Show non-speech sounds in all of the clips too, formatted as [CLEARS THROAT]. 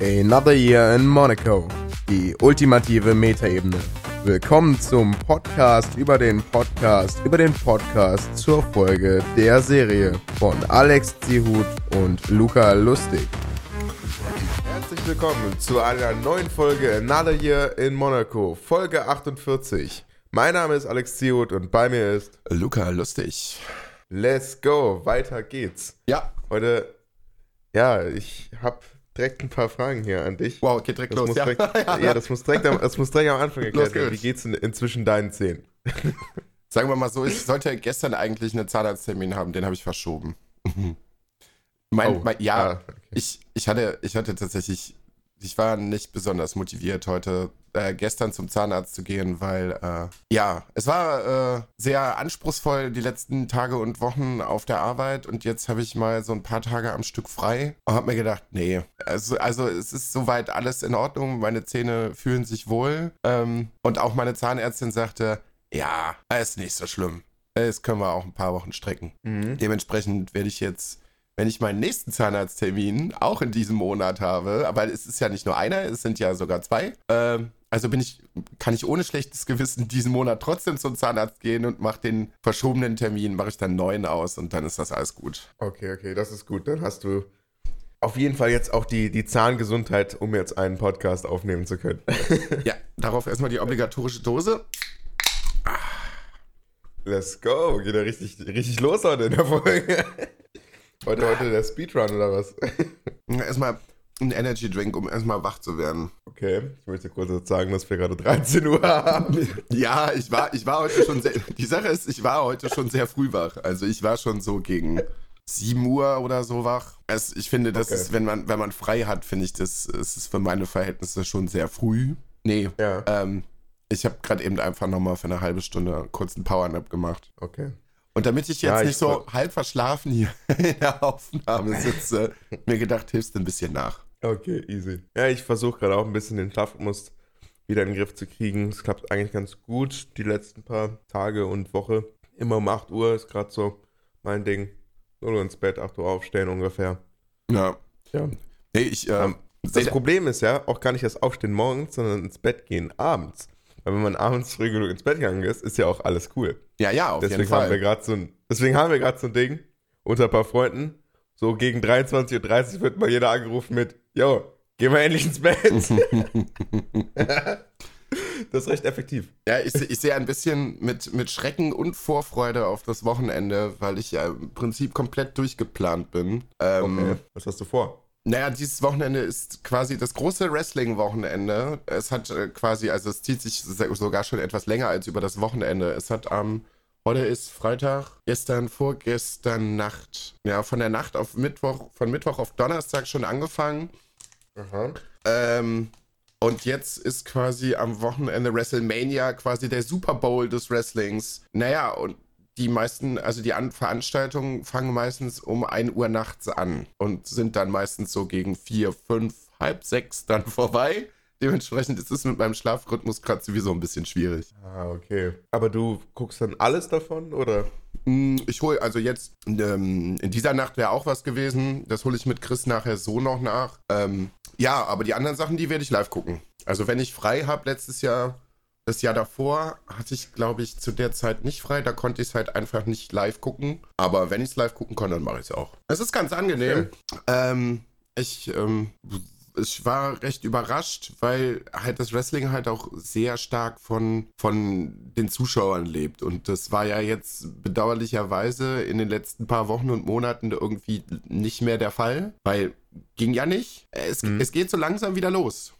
Another Year in Monaco. Die ultimative Metaebene. Willkommen zum Podcast über den Podcast über den Podcast zur Folge der Serie von Alex Zihut und Luca Lustig. Herzlich willkommen zu einer neuen Folge Another Year in Monaco, Folge 48. Mein Name ist Alex Zihut und bei mir ist Luca Lustig. Let's go, weiter geht's. Ja. Heute, ja, ich habe direkt ein paar Fragen hier an dich. Wow, geht direkt Das los. muss Ja. direkt, [LAUGHS] ja. das muss direkt am, das muss direkt am Anfang erklärt werden. Wie geht's. geht's in, inzwischen deinen Zähnen? [LAUGHS] Sagen wir mal so, ich sollte gestern eigentlich einen Zahnarzttermin haben, den habe ich verschoben. [LAUGHS] mein, Oh, mein, ja, ah, okay. ich, ich, hatte, ich hatte tatsächlich, ich war nicht besonders motiviert, heute äh, gestern zum Zahnarzt zu gehen, weil, äh, ja, es war äh, sehr anspruchsvoll die letzten Tage und Wochen auf der Arbeit und jetzt habe ich mal so ein paar Tage am Stück frei und habe mir gedacht, nee, also, also es ist soweit alles in Ordnung, meine Zähne fühlen sich wohl ähm, und auch meine Zahnärztin sagte, ja, ist nicht so schlimm. Das können wir auch ein paar Wochen strecken. Mhm. Dementsprechend werde ich jetzt, wenn ich meinen nächsten Zahnarzttermin auch in diesem Monat habe, aber es ist ja nicht nur einer, es sind ja sogar zwei, ähm, also bin ich, kann ich ohne schlechtes Gewissen diesen Monat trotzdem zum Zahnarzt gehen und mache den verschobenen Termin, mache ich dann neuen aus und dann ist das alles gut. Okay, okay, das ist gut. Dann hast du auf jeden Fall jetzt auch die, die Zahngesundheit, um jetzt einen Podcast aufnehmen zu können. [LAUGHS] Ja, darauf erstmal die obligatorische Dose. Let's go. Geht ja richtig, richtig los heute in der Folge. Heute, heute der Speedrun oder was? [LAUGHS] Erstmal ein Energy Drink, um erstmal wach zu werden. Okay, ich möchte kurz sagen, dass wir gerade 13 Uhr haben. [LAUGHS] Ja, ich war, ich war heute schon sehr. Die Sache ist, ich war heute schon sehr früh wach. Also ich war schon so gegen 7 Uhr oder so wach. Es, ich finde, das Okay. ist, wenn man, wenn man frei hat, finde ich, das es ist für meine Verhältnisse schon sehr früh. Nee. Ja. Ähm, ich habe gerade eben einfach nochmal für eine halbe Stunde kurz einen Powernap gemacht. Okay. Und damit ich jetzt Ja, ich nicht so halb verschlafen hier [LAUGHS] in der Aufnahme sitze, mir gedacht, hilfst du ein bisschen nach. Okay, easy. Ja, ich versuche gerade auch ein bisschen den Schlafrhythmus wieder in den Griff zu kriegen. Es klappt eigentlich ganz gut die letzten paar Tage und Woche. Immer um 8 Uhr ist gerade so mein Ding. 0 Uhr ins Bett, 8 Uhr aufstehen ungefähr. Ja. Ja. Nee, ich, ähm, Das Problem ist ja auch gar nicht das Aufstehen morgens, sondern ins Bett gehen abends. Weil wenn man abends früh genug ins Bett gegangen ist, ist ja auch alles cool. ja, ja, auf deswegen jeden haben wir Fall. so ein, deswegen haben wir gerade so ein Ding unter ein paar Freunden. So gegen 23.30 Uhr wird mal jeder angerufen mit, yo, geh mal endlich ins Bett. [LAUGHS] das ist recht effektiv. Ja, ich, ich sehe ein bisschen mit, mit Schrecken und Vorfreude auf das Wochenende, weil ich ja im Prinzip komplett durchgeplant bin. Ähm, Okay. Was hast du vor? Naja, dieses Wochenende ist quasi das große Wrestling-Wochenende. Es hat äh, quasi, also es zieht sich sogar schon etwas länger als über das Wochenende. Es hat am, heute ist Freitag, gestern, vorgestern Nacht, ja, von der Nacht auf Mittwoch, von Mittwoch auf Donnerstag schon angefangen. Aha. Ähm, und jetzt ist quasi am Wochenende WrestleMania quasi der Super Bowl des Wrestlings. Naja, und die meisten, also die An Veranstaltungen fangen meistens um 1 Uhr nachts an und sind dann meistens so gegen 4, 5, halb 6 dann [LAUGHS] vorbei. Dementsprechend ist es mit meinem Schlafrhythmus gerade sowieso ein bisschen schwierig. Ah, okay. Aber du guckst dann alles davon, oder? Mm, Ich hole, also jetzt, ähm, in dieser Nacht wäre auch was gewesen. Das hole ich mit Chris nachher so noch nach. Ähm, ja, aber die anderen Sachen, die werde ich live gucken. Also wenn ich frei habe, letztes Jahr, das Jahr davor, hatte ich, glaube ich, zu der Zeit nicht frei. Da konnte ich es halt einfach nicht live gucken. Aber wenn ich es live gucken kann, dann mache ich es auch. Es ist ganz angenehm. Ähm, ich, ähm, ich war recht überrascht, weil halt das Wrestling halt auch sehr stark von, von den Zuschauern lebt. Und das war ja jetzt bedauerlicherweise in den letzten paar Wochen und Monaten irgendwie nicht mehr der Fall, weil ging ja nicht. Es, Mhm. es geht so langsam wieder los.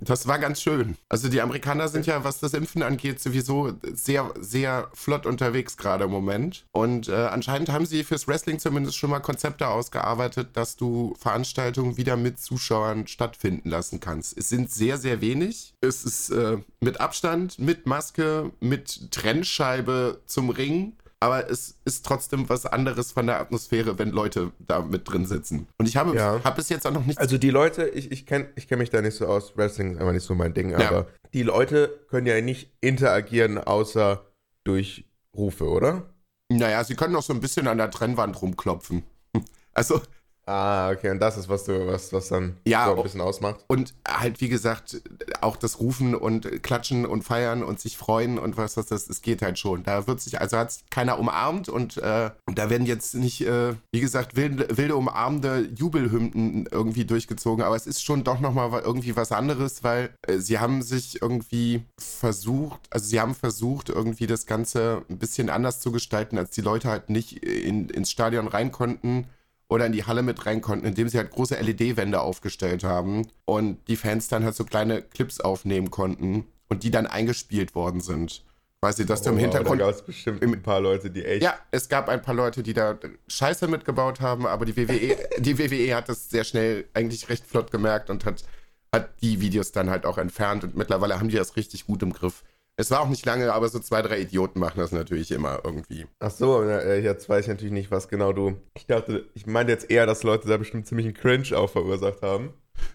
Das war ganz schön. Also die Amerikaner sind ja, was das Impfen angeht, sowieso sehr, sehr flott unterwegs gerade im Moment. Und äh, anscheinend haben sie fürs Wrestling zumindest schon mal Konzepte ausgearbeitet, dass du Veranstaltungen wieder mit Zuschauern stattfinden lassen kannst. Es sind sehr, sehr wenig. Es ist äh, mit Abstand, mit Maske, mit Trennscheibe zum Ring. Aber es ist trotzdem was anderes von der Atmosphäre, wenn Leute da mit drin sitzen. Und ich habe, Ja. habe bis jetzt auch noch nichts Also die Leute, ich, ich kenne ich kenn mich da nicht so aus, Wrestling ist einfach nicht so mein Ding, Ja. aber die Leute können ja nicht interagieren, außer durch Rufe, oder? Naja, sie können auch so ein bisschen an der Trennwand rumklopfen. [LAUGHS] Also, Ah, okay, und das ist, was du, was, was dann Ja, so ein bisschen ausmacht. Und halt, wie gesagt, auch das Rufen und Klatschen und Feiern und sich freuen und was das ist, es geht halt schon. Da wird sich, also hat sich keiner umarmt und äh, da werden jetzt nicht, äh, wie gesagt, wilde, wilde umarmende Jubelhymnen irgendwie durchgezogen, aber es ist schon doch nochmal irgendwie was anderes, weil äh, sie haben sich irgendwie versucht, also sie haben versucht, irgendwie das Ganze ein bisschen anders zu gestalten, als die Leute halt nicht in, ins Stadion rein konnten oder in die Halle mit rein konnten, indem sie halt große LED-Wände aufgestellt haben und die Fans dann halt so kleine Clips aufnehmen konnten und die dann eingespielt worden sind. Weißt du, dass du im Oh, Hintergrund. Da gab es bestimmt im- ein paar Leute, die echt. Ja, es gab ein paar Leute, die da Scheiße mitgebaut haben, aber die WWE, [LAUGHS] die WWE hat das sehr schnell eigentlich recht flott gemerkt und hat, hat die Videos dann halt auch entfernt und mittlerweile haben die das richtig gut im Griff. Es war auch nicht lange, aber so zwei, drei Idioten machen das natürlich immer irgendwie. Ach so, äh, jetzt weiß ich natürlich nicht, was genau du. Ich dachte, ich meinte jetzt eher, dass Leute da bestimmt ziemlich einen Cringe auch verursacht haben.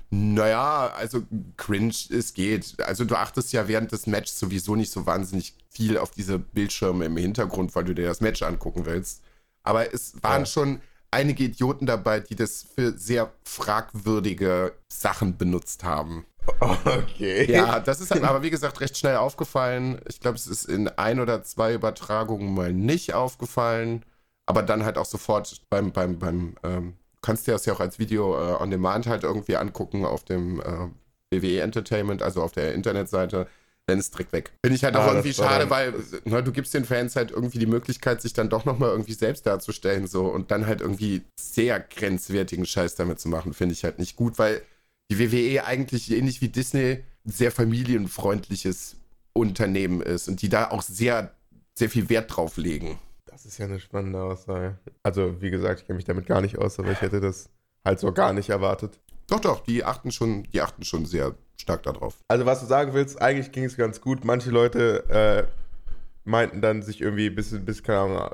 Naja, also cringe, es geht. Also du achtest ja während des Matches sowieso nicht so wahnsinnig viel auf diese Bildschirme im Hintergrund, weil du dir das Match angucken willst. Aber es waren Ja. schon einige Idioten dabei, die das für sehr fragwürdige Sachen benutzt haben. Okay. Ja, das ist [LAUGHS] aber wie gesagt recht schnell aufgefallen. Ich glaube, es ist in ein oder zwei Übertragungen mal nicht aufgefallen, aber dann halt auch sofort beim, beim, beim, ähm, kannst dir das ja auch als Video äh, on Demand halt irgendwie angucken auf dem äh, WWE Entertainment, also auf der Internetseite, dann ist direkt weg. Finde ich halt Ah, auch irgendwie schade, weil ne, du gibst den Fans halt irgendwie die Möglichkeit, sich dann doch nochmal irgendwie selbst darzustellen so und dann halt irgendwie sehr grenzwertigen Scheiß damit zu machen, finde ich halt nicht gut, weil die WWE eigentlich ähnlich wie Disney ein sehr familienfreundliches Unternehmen ist und die da auch sehr, sehr viel Wert drauf legen. Das ist ja eine spannende Aussage. Also, wie gesagt, ich kenne mich damit gar nicht aus, aber ich hätte das halt so gar nicht erwartet. Doch, doch, die achten schon, die achten schon sehr stark darauf. Also, was du sagen willst, eigentlich ging es ganz gut. Manche Leute äh, meinten dann, sich irgendwie ein bisschen, bis, keine Ahnung, ein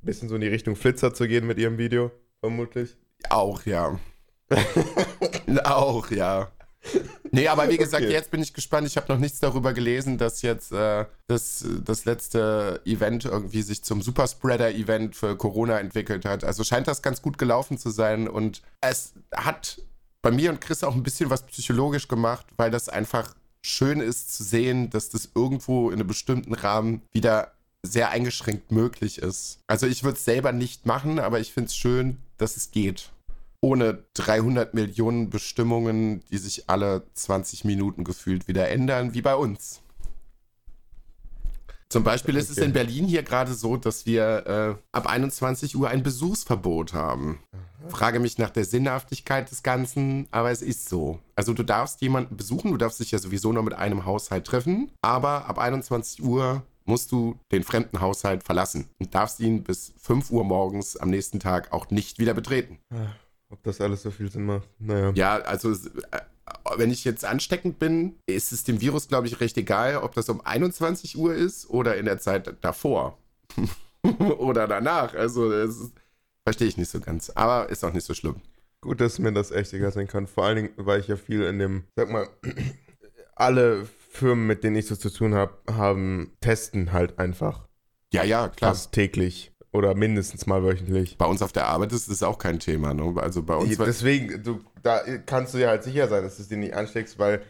bisschen so in die Richtung Flitzer zu gehen mit ihrem Video, vermutlich. Auch, ja. [LAUGHS] auch, ja. Nee, aber wie gesagt, Okay. jetzt bin ich gespannt. Ich habe noch nichts darüber gelesen, dass jetzt äh, das, das letzte Event irgendwie sich zum Superspreader-Event für Corona entwickelt hat. Also scheint das ganz gut gelaufen zu sein. Und es hat bei mir und Chris auch ein bisschen was psychologisch gemacht, weil das einfach schön ist zu sehen, dass das irgendwo in einem bestimmten Rahmen wieder sehr eingeschränkt möglich ist. Also ich würde es selber nicht machen, aber ich finde es schön, dass es geht. Ohne 300 Millionen Bestimmungen, die sich alle 20 Minuten gefühlt wieder ändern, wie bei uns. Zum Beispiel ist es Okay. in Berlin hier gerade so, dass wir äh, ab 21 Uhr ein Besuchsverbot haben. Frage mich nach der Sinnhaftigkeit des Ganzen, aber es ist so. Also du darfst jemanden besuchen, du darfst dich ja sowieso nur mit einem Haushalt treffen, aber ab 21 Uhr musst du den fremden Haushalt verlassen und darfst ihn bis 5 Uhr morgens am nächsten Tag auch nicht wieder betreten. Ob das alles so viel Sinn macht? Naja. Ja, also äh, wenn ich jetzt ansteckend bin, ist es dem Virus, glaube ich, recht egal, ob das um 21 Uhr ist oder in der Zeit davor. [LAUGHS] oder danach. Also das ist- verstehe ich nicht so ganz. Aber ist auch nicht so schlimm. Gut, dass mir das echt egal sein kann. Vor allen Dingen, weil ich ja viel in dem, sag mal, [CLEARS THROAT] alle Firmen, mit denen ich so zu tun habe, haben, testen halt einfach Ja, ja, klar. fast täglich oder mindestens mal wöchentlich. Bei uns auf der Arbeit ist das auch kein Thema. Ne? Also bei uns Deswegen, du, da kannst du ja halt sicher sein, dass du es dir nicht ansteckst, weil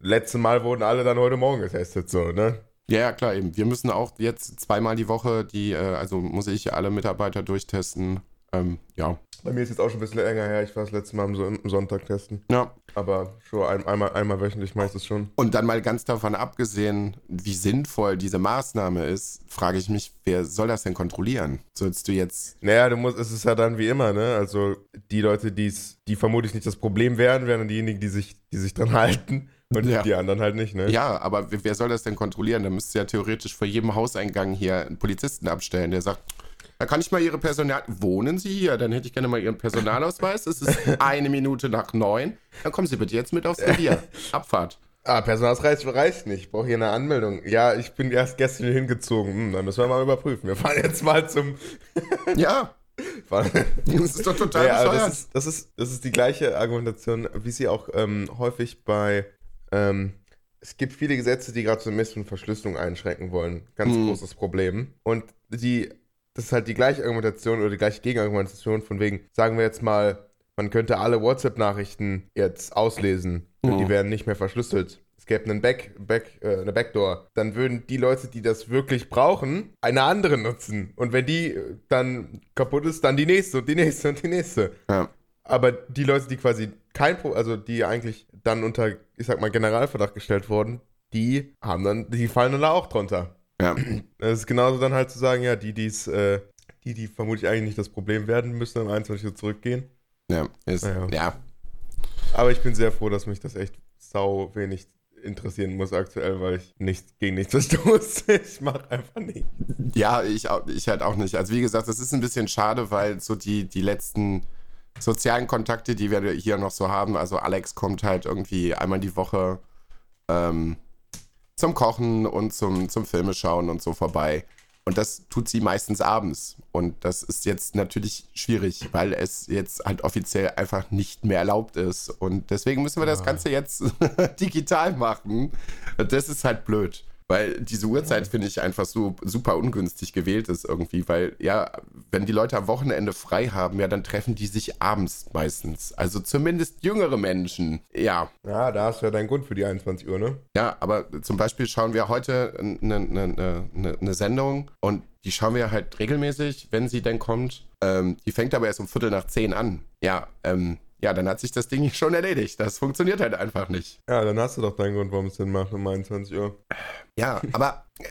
letzte Mal wurden alle dann heute Morgen getestet, so, ne? ja, ja, klar, eben. Wir müssen auch jetzt zweimal die Woche die, äh, also muss ich alle Mitarbeiter durchtesten. Ähm, ja. Bei mir ist jetzt auch schon ein bisschen länger her, ich war das letzte Mal am, Son am Sonntag testen. Ja. Aber schon ein, einmal, einmal wöchentlich meistens schon. Und dann mal ganz davon abgesehen, wie sinnvoll diese Maßnahme ist, frage ich mich, wer soll das denn kontrollieren? Sollst du jetzt. Naja, du musst, es ist ja dann wie immer, ne? Also die Leute, die's, die vermutlich nicht das Problem wären, wären dann diejenigen, die sich, die sich dran [LAUGHS] halten. Und Ja. die anderen halt nicht, ne? Ja, aber wer wer soll das denn kontrollieren? Da müsste ja theoretisch vor jedem Hauseingang hier einen Polizisten abstellen, der sagt, da kann ich mal Ihre Personal. Wohnen Sie hier? Dann hätte ich gerne mal Ihren Personalausweis. Es ist [LAUGHS] eine Minute nach neun. Dann kommen Sie bitte jetzt mit aufs Revier. [LAUGHS] Abfahrt. Ah, Personalausweis reicht nicht. Ich brauche hier eine Anmeldung. Ja, ich bin erst gestern hier hingezogen. Hm, dann müssen wir mal überprüfen. Wir fahren jetzt mal zum. [LAUGHS] Ja, das ist doch total Ja, also bescheuert. das, ist, das, ist, das ist die gleiche Argumentation, wie sie auch ähm, häufig bei. Ähm, es gibt viele Gesetze, die gerade so Mess- und Verschlüsselung einschränken wollen. Ganz Mhm. großes Problem. Und die, das ist halt die gleiche Argumentation oder die gleiche Gegenargumentation von wegen, sagen wir jetzt mal, man könnte alle WhatsApp-Nachrichten jetzt auslesen und Mhm. die werden nicht mehr verschlüsselt. Es gäbe einen Back, Back, äh, eine Backdoor. Dann würden die Leute, die das wirklich brauchen, eine andere nutzen. Und wenn die äh, dann kaputt ist, dann die nächste und die nächste und die nächste. Ja. Aber die Leute, die quasi kein Pro, also die eigentlich dann unter, ich sag mal, Generalverdacht gestellt wurden, die haben dann, die fallen dann da auch drunter. Ja. [CLEARS THROAT] Das ist genauso dann halt zu sagen, ja, die, die's, äh, die, die vermutlich eigentlich nicht das Problem werden, müssen um 21 Uhr zurückgehen. Ja. Ist, Ja. ja. Aber ich bin sehr froh, dass mich das echt sau wenig interessieren muss aktuell, weil ich nicht gegen nichts verstoße. [LAUGHS] Ich mach einfach nicht. Ja, ich, auch- ich halt auch nicht. Also wie gesagt, das ist ein bisschen schade, weil so die, die letzten sozialen Kontakte, die wir hier noch so haben, also Alex kommt halt irgendwie einmal die Woche ähm, zum Kochen und zum, zum Filme schauen und so vorbei. Und das tut sie meistens abends. Und das ist jetzt natürlich schwierig, weil es jetzt halt offiziell einfach nicht mehr erlaubt ist. Und deswegen müssen wir das Ganze jetzt [LAUGHS] digital machen. Und das ist halt blöd. Weil diese Uhrzeit finde ich einfach so super ungünstig gewählt ist irgendwie, weil ja, wenn die Leute am Wochenende frei haben, ja, dann treffen die sich abends meistens. Also zumindest jüngere Menschen. Ja, Ja, da hast du ja deinen Grund für die 21 Uhr, ne? ja, aber zum Beispiel schauen wir heute eine, eine, eine, eine Sendung und die schauen wir halt regelmäßig, wenn sie denn kommt. Ähm, die fängt aber erst um Viertel nach zehn an. Ja, ähm, ja, dann hat sich das Ding schon erledigt. Das funktioniert halt einfach nicht. Ja, dann hast du doch deinen Grund, warum es Sinn macht um 21 Uhr. Ja, aber äh,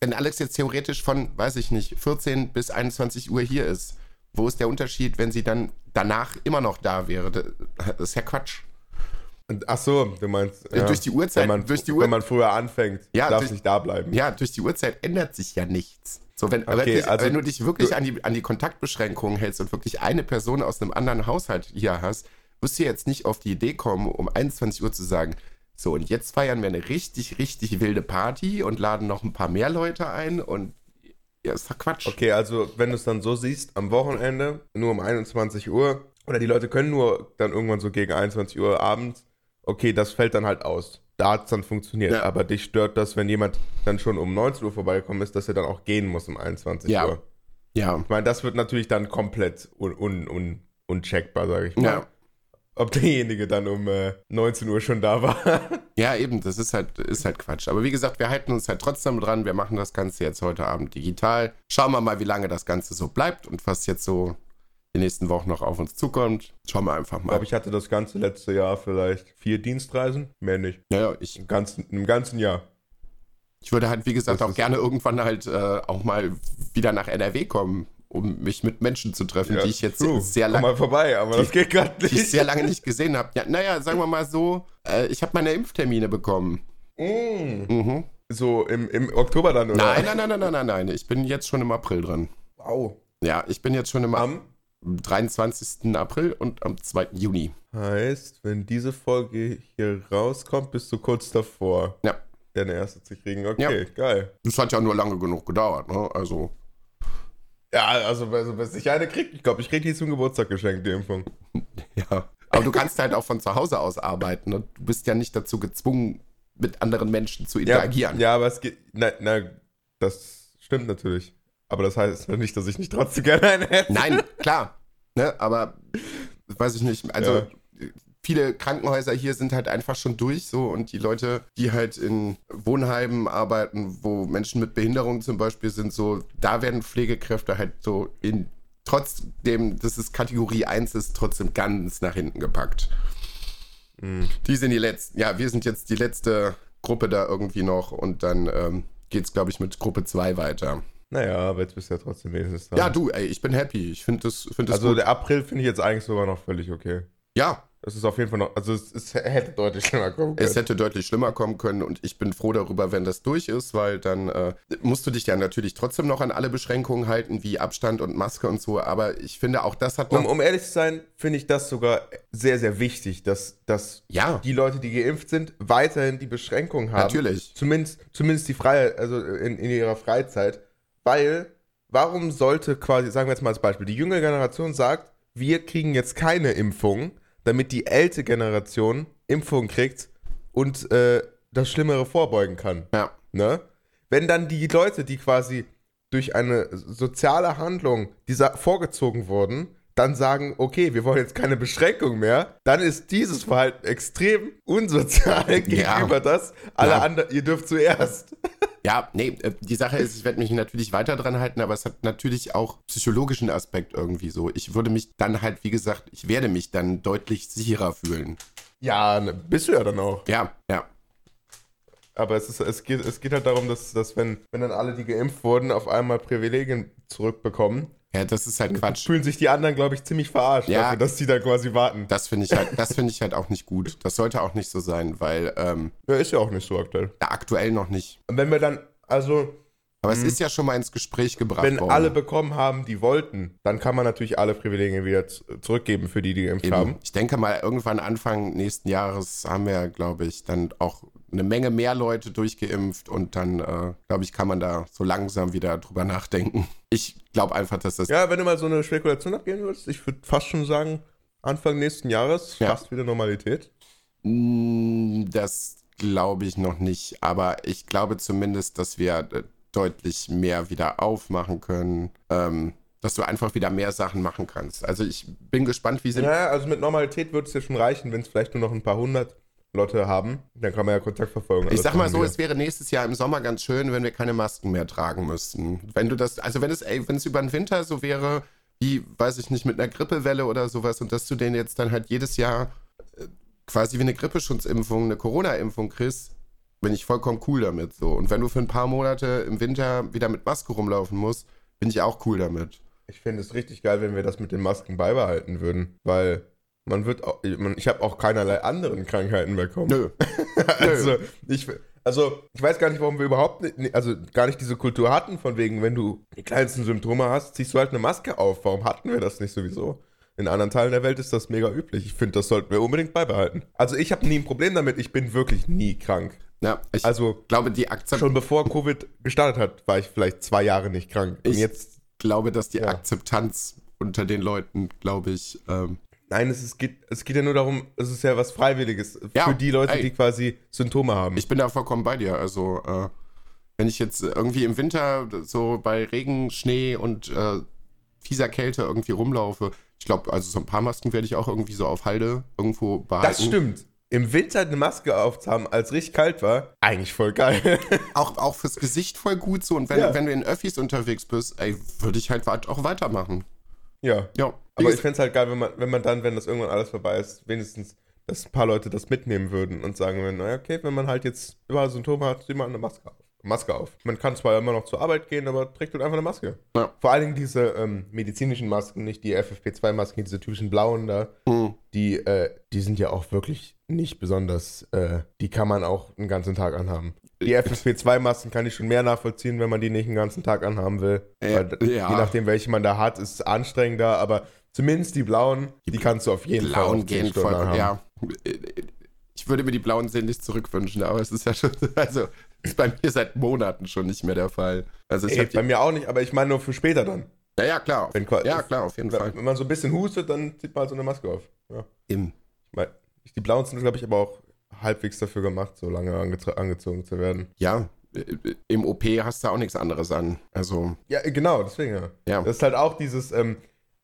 wenn Alex jetzt theoretisch von, weiß ich nicht, 14 bis 21 Uhr hier ist, wo ist der Unterschied, wenn sie dann danach immer noch da wäre? Das ist ja Quatsch. Ach so, du meinst. Ja, Durch die Uhrzeit- Wenn man, durch die Uhr- wenn man früher anfängt, Ja, darf durch- nicht da bleiben. Ja, durch die Uhrzeit ändert sich ja nichts. So, wenn, Okay, wirklich, also wenn du dich wirklich an die, an die Kontaktbeschränkungen hältst und wirklich eine Person aus einem anderen Haushalt hier hast, wirst du jetzt nicht auf die Idee kommen, um 21 Uhr zu sagen, so, und jetzt feiern wir eine richtig, richtig wilde Party und laden noch ein paar mehr Leute ein und ja, ist doch Quatsch. Okay, also wenn du es dann so siehst, am Wochenende nur um 21 Uhr oder die Leute können nur dann irgendwann so gegen 21 Uhr abends, okay, das fällt dann halt aus. Da hat es dann funktioniert. Ja. Aber dich stört das, wenn jemand dann schon um 19 Uhr vorbeigekommen ist, dass er dann auch gehen muss um 21 Ja. Uhr. Ja. Ich meine, das wird natürlich dann komplett un un un uncheckbar, sage ich mal. Ja. Ob derjenige dann um äh, 19 Uhr schon da war. [LAUGHS] Ja, eben, das ist halt, ist halt Quatsch. Aber wie gesagt, wir halten uns halt trotzdem dran. Wir machen das Ganze jetzt heute Abend digital. Schauen wir mal, wie lange das Ganze so bleibt und was jetzt so die nächsten Wochen noch auf uns zukommt. Schauen wir einfach Ich mal. glaube, ich hatte das ganze letzte Jahr vielleicht vier Dienstreisen. Mehr nicht. Naja, ich, Im ganzen, im ganzen Jahr. ich würde halt, wie gesagt, Das auch gerne irgendwann halt äh, auch mal wieder nach NRW kommen, um mich mit Menschen zu treffen, die ich jetzt true. sehr lange mal vorbei, aber das geht gerade die ich nicht. sehr lange nicht gesehen habe. Ja, naja, sagen wir mal so, äh, ich habe meine Impftermine bekommen. Mm. Mhm. So im, im Oktober dann, oder? Nein, nein, nein, nein, nein, nein, nein. Ich bin jetzt schon im April dran. Wow. Ja, ich bin jetzt schon im Am 23. April und am 2. Juni. heißt, wenn diese Folge hier rauskommt, bist du kurz davor, Ja. deine erste zu kriegen. Okay, Ja. geil. Das hat ja nur lange genug gedauert, ne? Also, Ja, also, also bis ich eine krieg, ich glaube, ich krieg die zum Geburtstag geschenkt, die Impfung. [LAUGHS] ja. Aber du kannst halt auch von zu Hause aus arbeiten und du bist ja nicht dazu gezwungen, mit anderen Menschen zu interagieren. Ja, aber es geht. Na, na, das stimmt natürlich. Aber das heißt nicht, dass ich nicht trotzdem gerne eine hätte. Nein, klar. Ne? Aber weiß ich nicht. Also Ja. viele Krankenhäuser hier sind halt einfach schon durch so und die Leute, die halt in Wohnheimen arbeiten, wo Menschen mit Behinderung zum Beispiel sind, so, da werden Pflegekräfte halt so in trotzdem, dass es Kategorie 1 ist, trotzdem ganz nach hinten gepackt. Die sind die letzten, ja, wir sind jetzt die letzte Gruppe da irgendwie noch und dann ähm, geht's, glaube ich, mit Gruppe 2 weiter. Naja, aber jetzt bist du ja trotzdem wenigstens dran. Ja, du, ey, ich bin happy. Ich finde das, find das Also gut. der April finde ich jetzt eigentlich sogar noch völlig okay. Ja, Das ist auf jeden Fall noch, also es, es hätte deutlich schlimmer kommen können. Es hätte deutlich schlimmer kommen können und ich bin froh darüber, wenn das durch ist, weil dann äh, musst du dich ja natürlich trotzdem noch an alle Beschränkungen halten, wie Abstand und Maske und so, aber ich finde auch das hat noch... um, um ehrlich zu sein, finde ich das sogar sehr, sehr wichtig, dass, dass ja, die Leute, die geimpft sind, weiterhin die Beschränkungen haben. natürlich. Zumindest, zumindest die Freiheit, also in, in ihrer Freizeit. Weil, warum sollte quasi, sagen wir jetzt mal als Beispiel, die junge Generation sagt, wir kriegen jetzt keine Impfung, damit die ältere Generation Impfung kriegt und äh, das Schlimmere vorbeugen kann. Ja, Ne? Wenn dann die Leute, die quasi durch eine soziale Handlung dieser vorgezogen wurden, dann sagen, okay, wir wollen jetzt keine Beschränkung mehr, dann ist dieses Verhalten extrem unsozial [LAUGHS] gegenüber Ja. das. Alle Ja. anderen, ihr dürft zuerst. [LAUGHS] Ja, nee, äh, die Sache ist, ich werde mich natürlich weiter dran halten, aber es hat natürlich auch psychologischen Aspekt irgendwie so. Ich würde mich dann halt, wie gesagt, ich werde mich dann deutlich sicherer fühlen. Ja, ne, bist du ja dann auch. Ja, ja. Aber es, ist, es, geht, es geht halt darum, dass, dass wenn, wenn dann alle, die geimpft wurden, auf einmal Privilegien zurückbekommen, Ja, das ist halt Quatsch. fühlen sich die anderen, glaube ich, ziemlich verarscht, Ja. dafür, dass die da quasi warten. Das finde ich halt, das finde ich halt auch nicht gut. Das sollte auch nicht so sein, weil ähm, Ja, ist ja auch nicht so aktuell. ja, aktuell noch nicht. Und wenn wir dann, also, Aber es ist ja schon mal ins Gespräch gebracht wenn worden. alle bekommen haben, die wollten, dann kann man natürlich alle Privilegien wieder zurückgeben für die, die geimpft Eben. haben. Ich denke mal, irgendwann Anfang nächsten Jahres haben wir, glaube ich, dann auch eine Menge mehr Leute durchgeimpft und dann, äh, glaube ich, kann man da so langsam wieder drüber nachdenken. Ich glaube einfach, dass das. Ja, wenn du mal so eine Spekulation abgehen würdest, ich würde fast schon sagen, Anfang nächsten Jahres Ja. fast wieder Normalität. Mm, Das glaube ich noch nicht, aber ich glaube zumindest, dass wir äh, deutlich mehr wieder aufmachen können. Ähm, dass du einfach wieder mehr Sachen machen kannst. Also ich bin gespannt, wie sie. Naja, also mit Normalität würde es ja schon reichen, wenn es vielleicht nur noch ein paar hundert Leute haben. Dann kann man ja Kontaktverfolgung. Ich alles sag mal so, wieder. es wäre nächstes Jahr im Sommer ganz schön, wenn wir keine Masken mehr tragen müssten. Wenn du das, also wenn es, ey, wenn es über den Winter so wäre, wie, weiß ich nicht, mit einer Grippewelle oder sowas und dass du den jetzt dann halt jedes Jahr äh, quasi wie eine Grippeschutzimpfung, eine Corona-Impfung kriegst, bin ich vollkommen cool damit so. Und wenn du für ein paar Monate im Winter wieder mit Maske rumlaufen musst, bin ich auch cool damit. Ich finde es richtig geil, wenn wir das mit den Masken beibehalten würden, weil man wird auch, ich habe auch keinerlei anderen Krankheiten bekommen. [LAUGHS] Nö. also, ich, also, ich weiß gar nicht, warum wir überhaupt nicht, also gar nicht diese Kultur hatten, von wegen, wenn du die kleinsten Symptome hast, ziehst du halt eine Maske auf. Warum hatten wir das nicht sowieso? In anderen Teilen der Welt ist das mega üblich. Ich finde, das sollten wir unbedingt beibehalten. Also, ich habe nie ein Problem damit. Ich bin wirklich nie krank. Ja, ich Also, glaube, die Akzept schon bevor Covid gestartet hat, war ich vielleicht zwei Jahre nicht krank. Und Ich- jetzt glaube, dass die Ja. Akzeptanz unter den Leuten, glaube ich, ähm, Nein, es, ist, geht, es geht ja nur darum, es ist ja was Freiwilliges Ja, für die Leute, ey. die quasi Symptome haben. Ich bin da vollkommen bei dir. Also, äh, wenn ich jetzt irgendwie im Winter so bei Regen, Schnee und äh, fieser Kälte irgendwie rumlaufe, ich glaube, also so ein paar Masken werde ich auch irgendwie so auf Halde irgendwo behalten. das stimmt. Im Winter eine Maske aufzuhaben, als richtig kalt war, eigentlich voll geil. [LAUGHS] Auch, auch fürs Gesicht voll gut so. Und wenn, Ja. wenn du in Öffis unterwegs bist, ey, würde ich halt auch weitermachen. ja. Ja. Aber ich fände es halt geil, wenn man, wenn man dann, wenn das irgendwann alles vorbei ist, wenigstens, dass ein paar Leute das mitnehmen würden und sagen würden, naja, okay, wenn man halt jetzt überall Symptome hat, zieh mal eine Maske auf. Maske auf. Man kann zwar immer noch zur Arbeit gehen, aber trägt halt einfach eine Maske. Ja. Vor allen Dingen diese ähm, medizinischen Masken, nicht die FFP2-Masken, diese typischen blauen da. Hm. die, äh, die sind ja auch wirklich nicht besonders, äh, die kann man auch einen ganzen Tag anhaben. Die FFP2-Masken kann ich schon mehr nachvollziehen, wenn man die nicht einen ganzen Tag anhaben will. Äh, Weil, ja. Je nachdem, welche man da hat, ist es anstrengender, aber zumindest die blauen, die, kannst du auf jeden Fall Blauen auf 10 gehen voll. anhaben. Ja. Ich würde mir die blauen sehnlich zurückwünschen, aber es ist ja schon, [LAUGHS] also, ist bei mir seit Monaten schon nicht mehr der Fall. Also, ich Ey, bei die. mir auch nicht, aber ich meine nur für später dann. Ja, ja, klar. Wenn ja, klar, auf jeden Fall. Wenn man so ein bisschen hustet, dann zieht man halt so eine Maske auf. Ja. Im, Ich mein, die blauen sind, glaube ich, aber auch halbwegs dafür gemacht, so lange ange angezogen zu werden. ja, äh, im OP hast du auch nichts anderes an. Also, Ja, genau, deswegen ja. ja. Das ist halt auch dieses, ähm,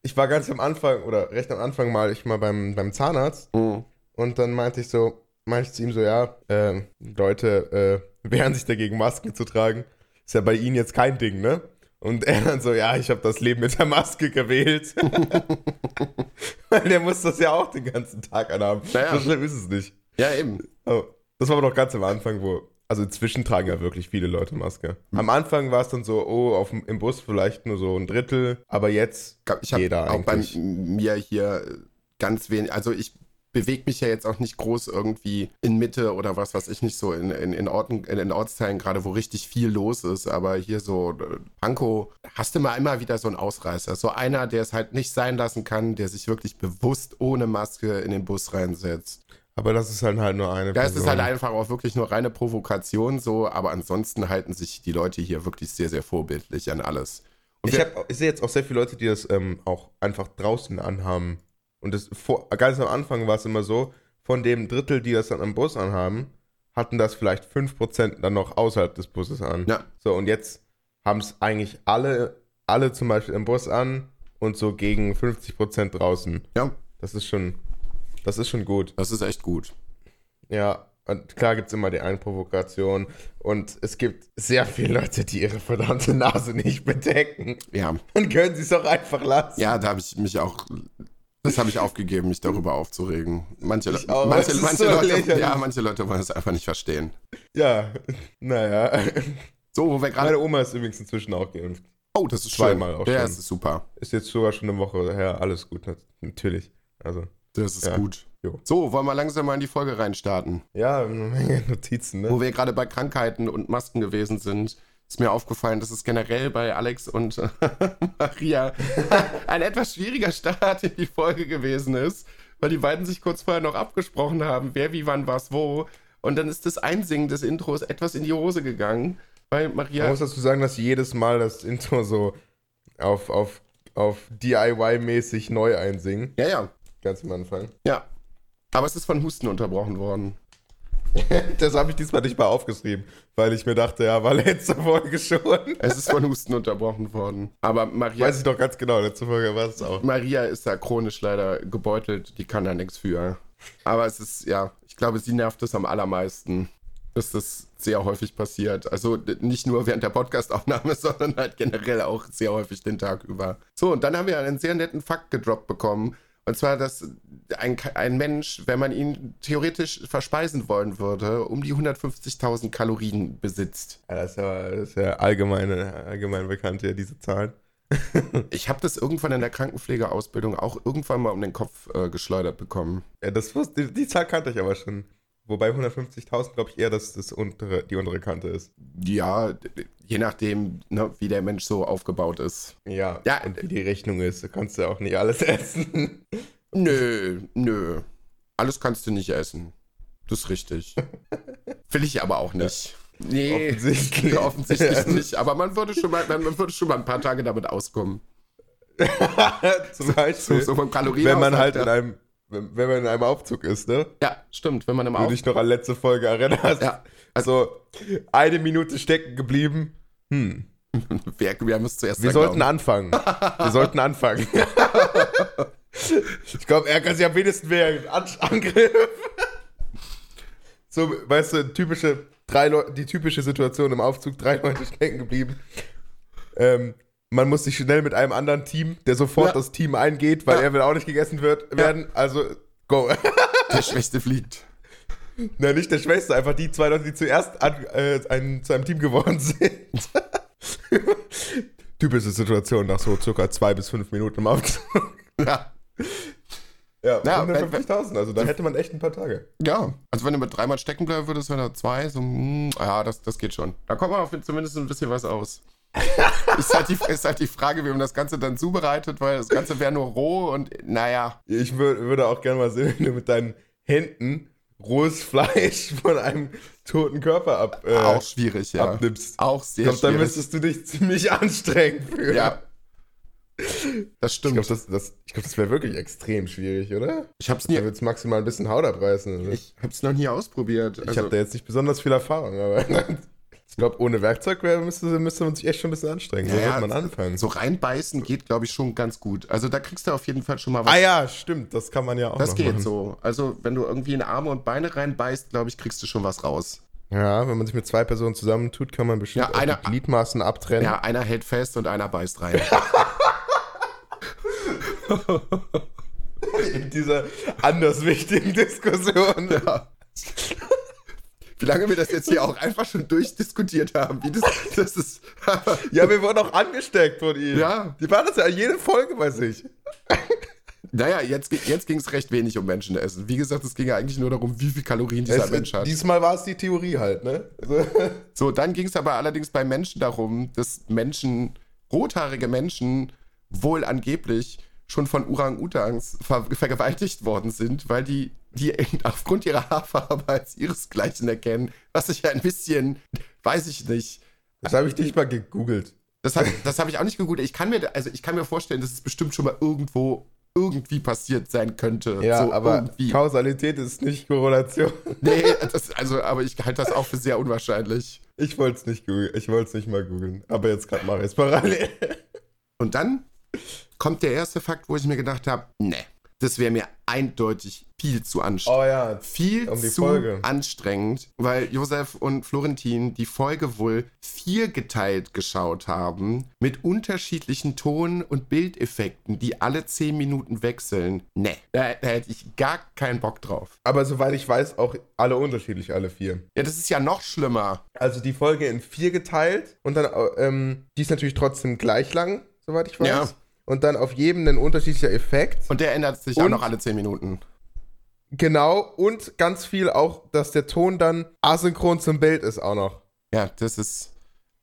ich war ganz am Anfang oder recht am Anfang mal, ich mal beim, beim Zahnarzt Mhm. und dann meinte ich so, meinte ich zu ihm so, ja, ähm, Leute äh, [LAUGHS] wehren sich dagegen, Masken zu tragen. Ist ja bei Ihnen jetzt kein Ding, ne? Und er dann so, ja, ich habe das Leben mit der Maske gewählt. [LAUGHS] Weil der muss das ja auch den ganzen Tag anhaben. Naja. So schlimm ist es nicht. Ja, eben. Oh, das war aber noch ganz am Anfang, wo. Also inzwischen tragen ja wirklich viele Leute Maske. Am Anfang war es dann so, oh, auf, dem- im Bus vielleicht nur so ein Drittel, aber jetzt Ich jeder auch bei eigentlich. mir hier ganz wenig, also ich bewege mich ja jetzt auch nicht groß irgendwie in Mitte oder was weiß ich nicht so in, in, in, Orten, in, in Ortsteilen gerade, wo richtig viel los ist, aber hier so äh, Pankow, hast du mal immer wieder so einen Ausreißer, so einer, der es halt nicht sein lassen kann, der sich wirklich bewusst ohne Maske in den Bus reinsetzt. Aber das ist halt halt nur eine Das ist halt Person. einfach auch wirklich nur reine Provokation so, aber ansonsten halten sich die Leute hier wirklich sehr, sehr vorbildlich an alles. Und Ich, hab, ich sehe jetzt auch sehr viele Leute, die das ähm, auch einfach draußen anhaben. Und das vor, ganz am Anfang war es immer so, von dem Drittel, die das dann am Bus anhaben, hatten das vielleicht 5% dann noch außerhalb des Busses an. Ja. So, und jetzt haben es eigentlich alle, alle zum Beispiel im Bus an und so gegen 50% draußen. Ja, Das ist schon, das ist schon gut. das ist echt gut. Ja, und klar gibt es immer die eine Provokation und es gibt sehr viele Leute, die ihre verdammte Nase nicht bedecken. Ja, Dann können sie es auch einfach lassen. ja, da habe ich mich auch. Das habe ich aufgegeben, mich darüber aufzuregen. Manche, Ich auch, manche, manche, so Leute, lächerlich. ja, manche Leute wollen es einfach nicht verstehen. Ja, naja. So, wo wir gerade. Meine Oma ist übrigens inzwischen auch geimpft. Oh, das ist Zweimal schön. auch Ja, schon. das ist super. Ist jetzt sogar schon eine Woche her. Alles gut, nat- natürlich. Also, Das ist Ja. gut. Jo. So, wollen wir langsam mal in die Folge reinstarten. ja, eine Menge Notizen, Wo ne? wir gerade bei Krankheiten und Masken gewesen sind, ist mir aufgefallen, dass es generell bei Alex und [LAUGHS] Maria [LAUGHS] ein etwas schwieriger Start in die Folge gewesen ist, weil die beiden sich kurz vorher noch abgesprochen haben, wer wie wann was wo. Und dann ist das Einsingen des Intros etwas in die Hose gegangen, weil Man Maria. muss dazu sagen, dass jedes Mal das Intro so auf, auf, auf DIY-mäßig neu einsingen. Ja, ja, Ganz am Anfang. ja. Aber es ist von Husten unterbrochen worden. [LAUGHS] Das habe ich diesmal nicht mal aufgeschrieben, weil ich mir dachte, ja, war letzte Folge schon. Es ist von Husten unterbrochen worden. Aber Maria, Weiß ich doch ganz genau, letzte Folge war es auch. Maria ist da chronisch leider gebeutelt, die kann da nichts für. Aber es ist, ja, ich glaube, sie nervt es am allermeisten, dass das sehr häufig passiert. Also nicht nur während der Podcastaufnahme, [LAUGHS] sondern halt generell auch sehr häufig den Tag über. So, und dann haben wir einen sehr netten Fakt gedroppt bekommen. Und zwar, dass ein, ein Mensch, wenn man ihn theoretisch verspeisen wollen würde, um die 150.000 Kalorien besitzt. Ja, das ist ja, das ist ja allgemein, allgemein bekannt, ja, diese Zahlen. [LAUGHS] Ich habe das irgendwann in der Krankenpflegeausbildung auch irgendwann mal um den Kopf äh, geschleudert bekommen. Ja, das wusste, die, die Zahl kannte ich aber schon. Wobei 150.000, glaube ich, eher das, das untere, die untere Kante ist. Ja, je nachdem, ne, wie der Mensch so aufgebaut ist. Ja, Ja, und wie die Rechnung ist, du kannst ja auch nicht alles [LAUGHS] essen. Nö, nö. Alles kannst du nicht essen. Das ist richtig. [LAUGHS] Will ich aber auch nicht. Nee, Offensichtlich. offensichtlich nicht. Aber man würde, schon mal, man würde schon mal ein paar Tage damit auskommen. [LAUGHS] Zum Beispiel, So, so vom Kalorien wenn man halt ja. in einem, wenn, wenn man in einem Aufzug ist, ne? Ja, stimmt, wenn man im Du Auf... dich noch an letzte Folge erinnerst. Ja, Also, eine Minute stecken geblieben. Hm. [LAUGHS] wer, wer muss zuerst Wir sollten anfangen. Wir sollten anfangen. [LAUGHS] ich glaube, er kann sich am wenigsten wehren. An Angriff. So, weißt du, typische, drei Leute, die typische Situation im Aufzug, drei Leute stecken geblieben. Ähm, man muss sich schnell mit einem anderen Team, der sofort Ja. das Team eingeht, weil Ja. er will auch nicht gegessen wird, werden. Also, go. [LAUGHS] Der Schwächste fliegt. Na, nicht der Schwächste, einfach die zwei Leute, die zuerst an, äh, ein, zu einem Team geworden [LAUGHS] sind. Typische Situation nach so circa zwei bis fünf Minuten im Aufzug. Ja. Ja, Ja, 150.000, also da hätte man echt ein paar Tage. Ja, also wenn du mit dreimal stecken bleiben würdest, wenn er zwei, so, hm, ja, das, das geht schon. Da kommt man auf zumindest ein bisschen was aus. [LAUGHS] ist, halt die, ist halt die Frage, wie man das Ganze dann zubereitet, weil das Ganze wäre nur roh und naja. Ich wür würde auch gerne mal sehen, wenn du mit deinen Händen rohes Fleisch [LAUGHS] von einem toten Körper ab, äh, auch schwierig, ja. abnimmst. Auch Ich sehr glaube, dann schwierig. müsstest du dich ziemlich [LAUGHS] anstrengen für. Ja. Das Ich stimmt. glaube, das, das, ich glaub, das wäre wirklich extrem schwierig, oder? Ich hab's Da nie, wird es maximal ein bisschen Haut abreißen. oder? ich hab's noch nie ausprobiert. Ich Also, habe da jetzt nicht besonders viel Erfahrung, aber ich glaube, ohne Werkzeug müsste, müsste man sich echt schon ein bisschen anstrengen. Ja, sollte man anfangen? so reinbeißen geht, glaube ich, schon ganz gut. Also da kriegst du auf jeden Fall schon mal was. ah ja, stimmt, das kann man ja auch das geht machen. so. Also wenn du irgendwie in Arme und Beine reinbeißt, glaube ich, kriegst du schon was raus. Ja, wenn man sich mit zwei Personen zusammentut, kann man bestimmt Ja, einer- die Gliedmaßen abtrennen. Ja, einer hält fest und einer beißt rein. [LAUGHS] [LAUGHS] In dieser anders wichtigen Diskussion. Ja. [LAUGHS] Wie lange wir das jetzt hier auch einfach schon durchdiskutiert haben. Wie das, das ist. [LAUGHS] Ja, wir wurden auch angesteckt von ihm. Ja. Die waren das ja jede Folge bei sich. naja, jetzt, jetzt ging es recht wenig um Menschenessen. Wie gesagt, es ging ja eigentlich nur darum, wie viel Kalorien dieser Es, Mensch hat. diesmal war es die Theorie halt, ne? [LAUGHS] So, dann ging es aber allerdings bei Menschen darum, dass Menschen, rothaarige Menschen, wohl angeblich schon von Orang-Utans ver vergewaltigt worden sind, weil die die [LAUGHS] aufgrund ihrer Haarfarbe als ihresgleichen erkennen, was ich ja ein bisschen, weiß ich nicht. Das habe ich nicht mal gegoogelt. Das habe hab ich auch nicht gegoogelt. Ich kann mir, also ich kann mir vorstellen, dass es bestimmt schon mal irgendwo irgendwie passiert sein könnte. Ja, so aber irgendwie. Kausalität ist nicht Korrelation. Nee, das, also, aber ich halte das auch für sehr unwahrscheinlich. Ich wollte es nicht googeln. Ich wollte es nicht mal googeln. Aber jetzt gerade mache ich es parallel. Und dann kommt der erste Fakt, wo ich mir gedacht habe, ne, das wäre mir eindeutig viel zu anstrengend. Oh ja, viel um die zu Folge. anstrengend, weil Josef und Florentin die Folge wohl viergeteilt geschaut haben mit unterschiedlichen Ton- und Bildeffekten, die alle zehn Minuten wechseln. Ne, da, da hätte ich gar keinen Bock drauf. aber soweit ich weiß, auch alle unterschiedlich, alle vier. Ja, das ist ja noch schlimmer. Also die Folge in vier geteilt und dann, ähm, die ist natürlich trotzdem gleich lang, soweit ich weiß. Ja. Und dann auf jedem ein unterschiedlicher Effekt. Und der ändert sich auch Und- noch alle zehn Minuten. Genau, und ganz viel auch, dass der Ton dann asynchron zum Bild ist auch noch. Ja, das ist.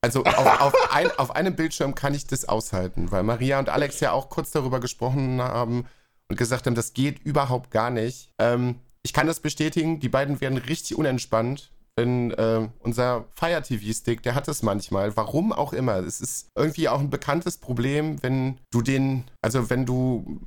Also auf, auf, ein, auf einem Bildschirm kann ich das aushalten, weil Maria und Alex ja auch kurz darüber gesprochen haben und gesagt haben, das geht überhaupt gar nicht. Ähm, ich kann das bestätigen, die beiden werden richtig unentspannt, wenn äh, unser Fire TV-Stick, der hat es manchmal, warum auch immer. Es ist irgendwie auch ein bekanntes Problem, wenn du den, also wenn du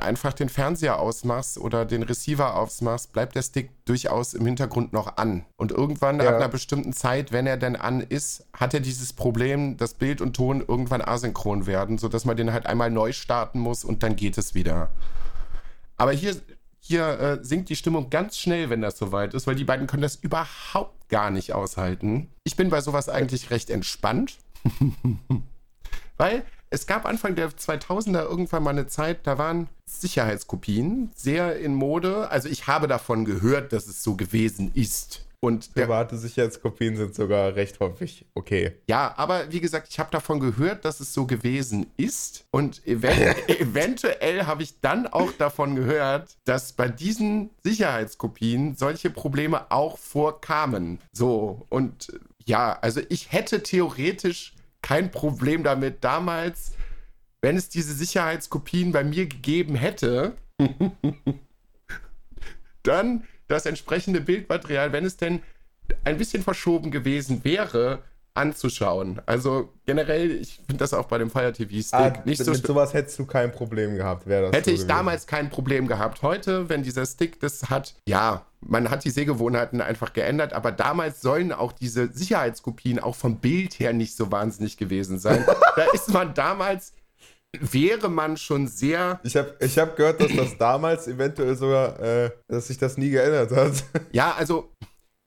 einfach den Fernseher ausmachst oder den Receiver ausmachst, bleibt der Stick durchaus im Hintergrund noch an. Und irgendwann Ja. ab einer bestimmten Zeit, wenn er denn an ist, hat er dieses Problem, dass Bild und Ton irgendwann asynchron werden, sodass man den halt einmal neu starten muss und dann geht es wieder. Aber hier, hier äh, sinkt die Stimmung ganz schnell, wenn das soweit ist, weil die beiden können das überhaupt gar nicht aushalten. Ich bin bei sowas eigentlich recht entspannt. [LAUGHS] Weil es gab Anfang der 2000er irgendwann mal eine Zeit, da waren Sicherheitskopien sehr in Mode. Also ich habe davon gehört, dass es so gewesen ist. Und Private Sicherheitskopien sind sogar recht häufig okay. ja, aber wie gesagt, ich habe davon gehört, dass es so gewesen ist. Und even [LAUGHS] eventuell habe ich dann auch davon gehört, dass bei diesen Sicherheitskopien solche Probleme auch vorkamen. So, und äh, ja, also ich hätte theoretisch kein Problem damit damals, wenn es diese Sicherheitskopien bei mir gegeben hätte, [LAUGHS] dann das entsprechende Bildmaterial, wenn es denn ein bisschen verschoben gewesen wäre, anzuschauen. Also generell, ich finde das auch bei dem Fire TV Stick Ah, nicht mit, so mit sowas hättest du kein Problem gehabt, wäre das Hätte so ich gewesen. damals kein Problem gehabt. Heute, wenn dieser Stick das hat, ja, man hat die Sehgewohnheiten einfach geändert, aber damals sollen auch diese Sicherheitskopien auch vom Bild her nicht so wahnsinnig gewesen sein. [LAUGHS] da ist man damals, wäre man schon sehr Ich habe ich hab gehört, dass das damals eventuell sogar, äh, dass sich das nie geändert hat. Ja, also,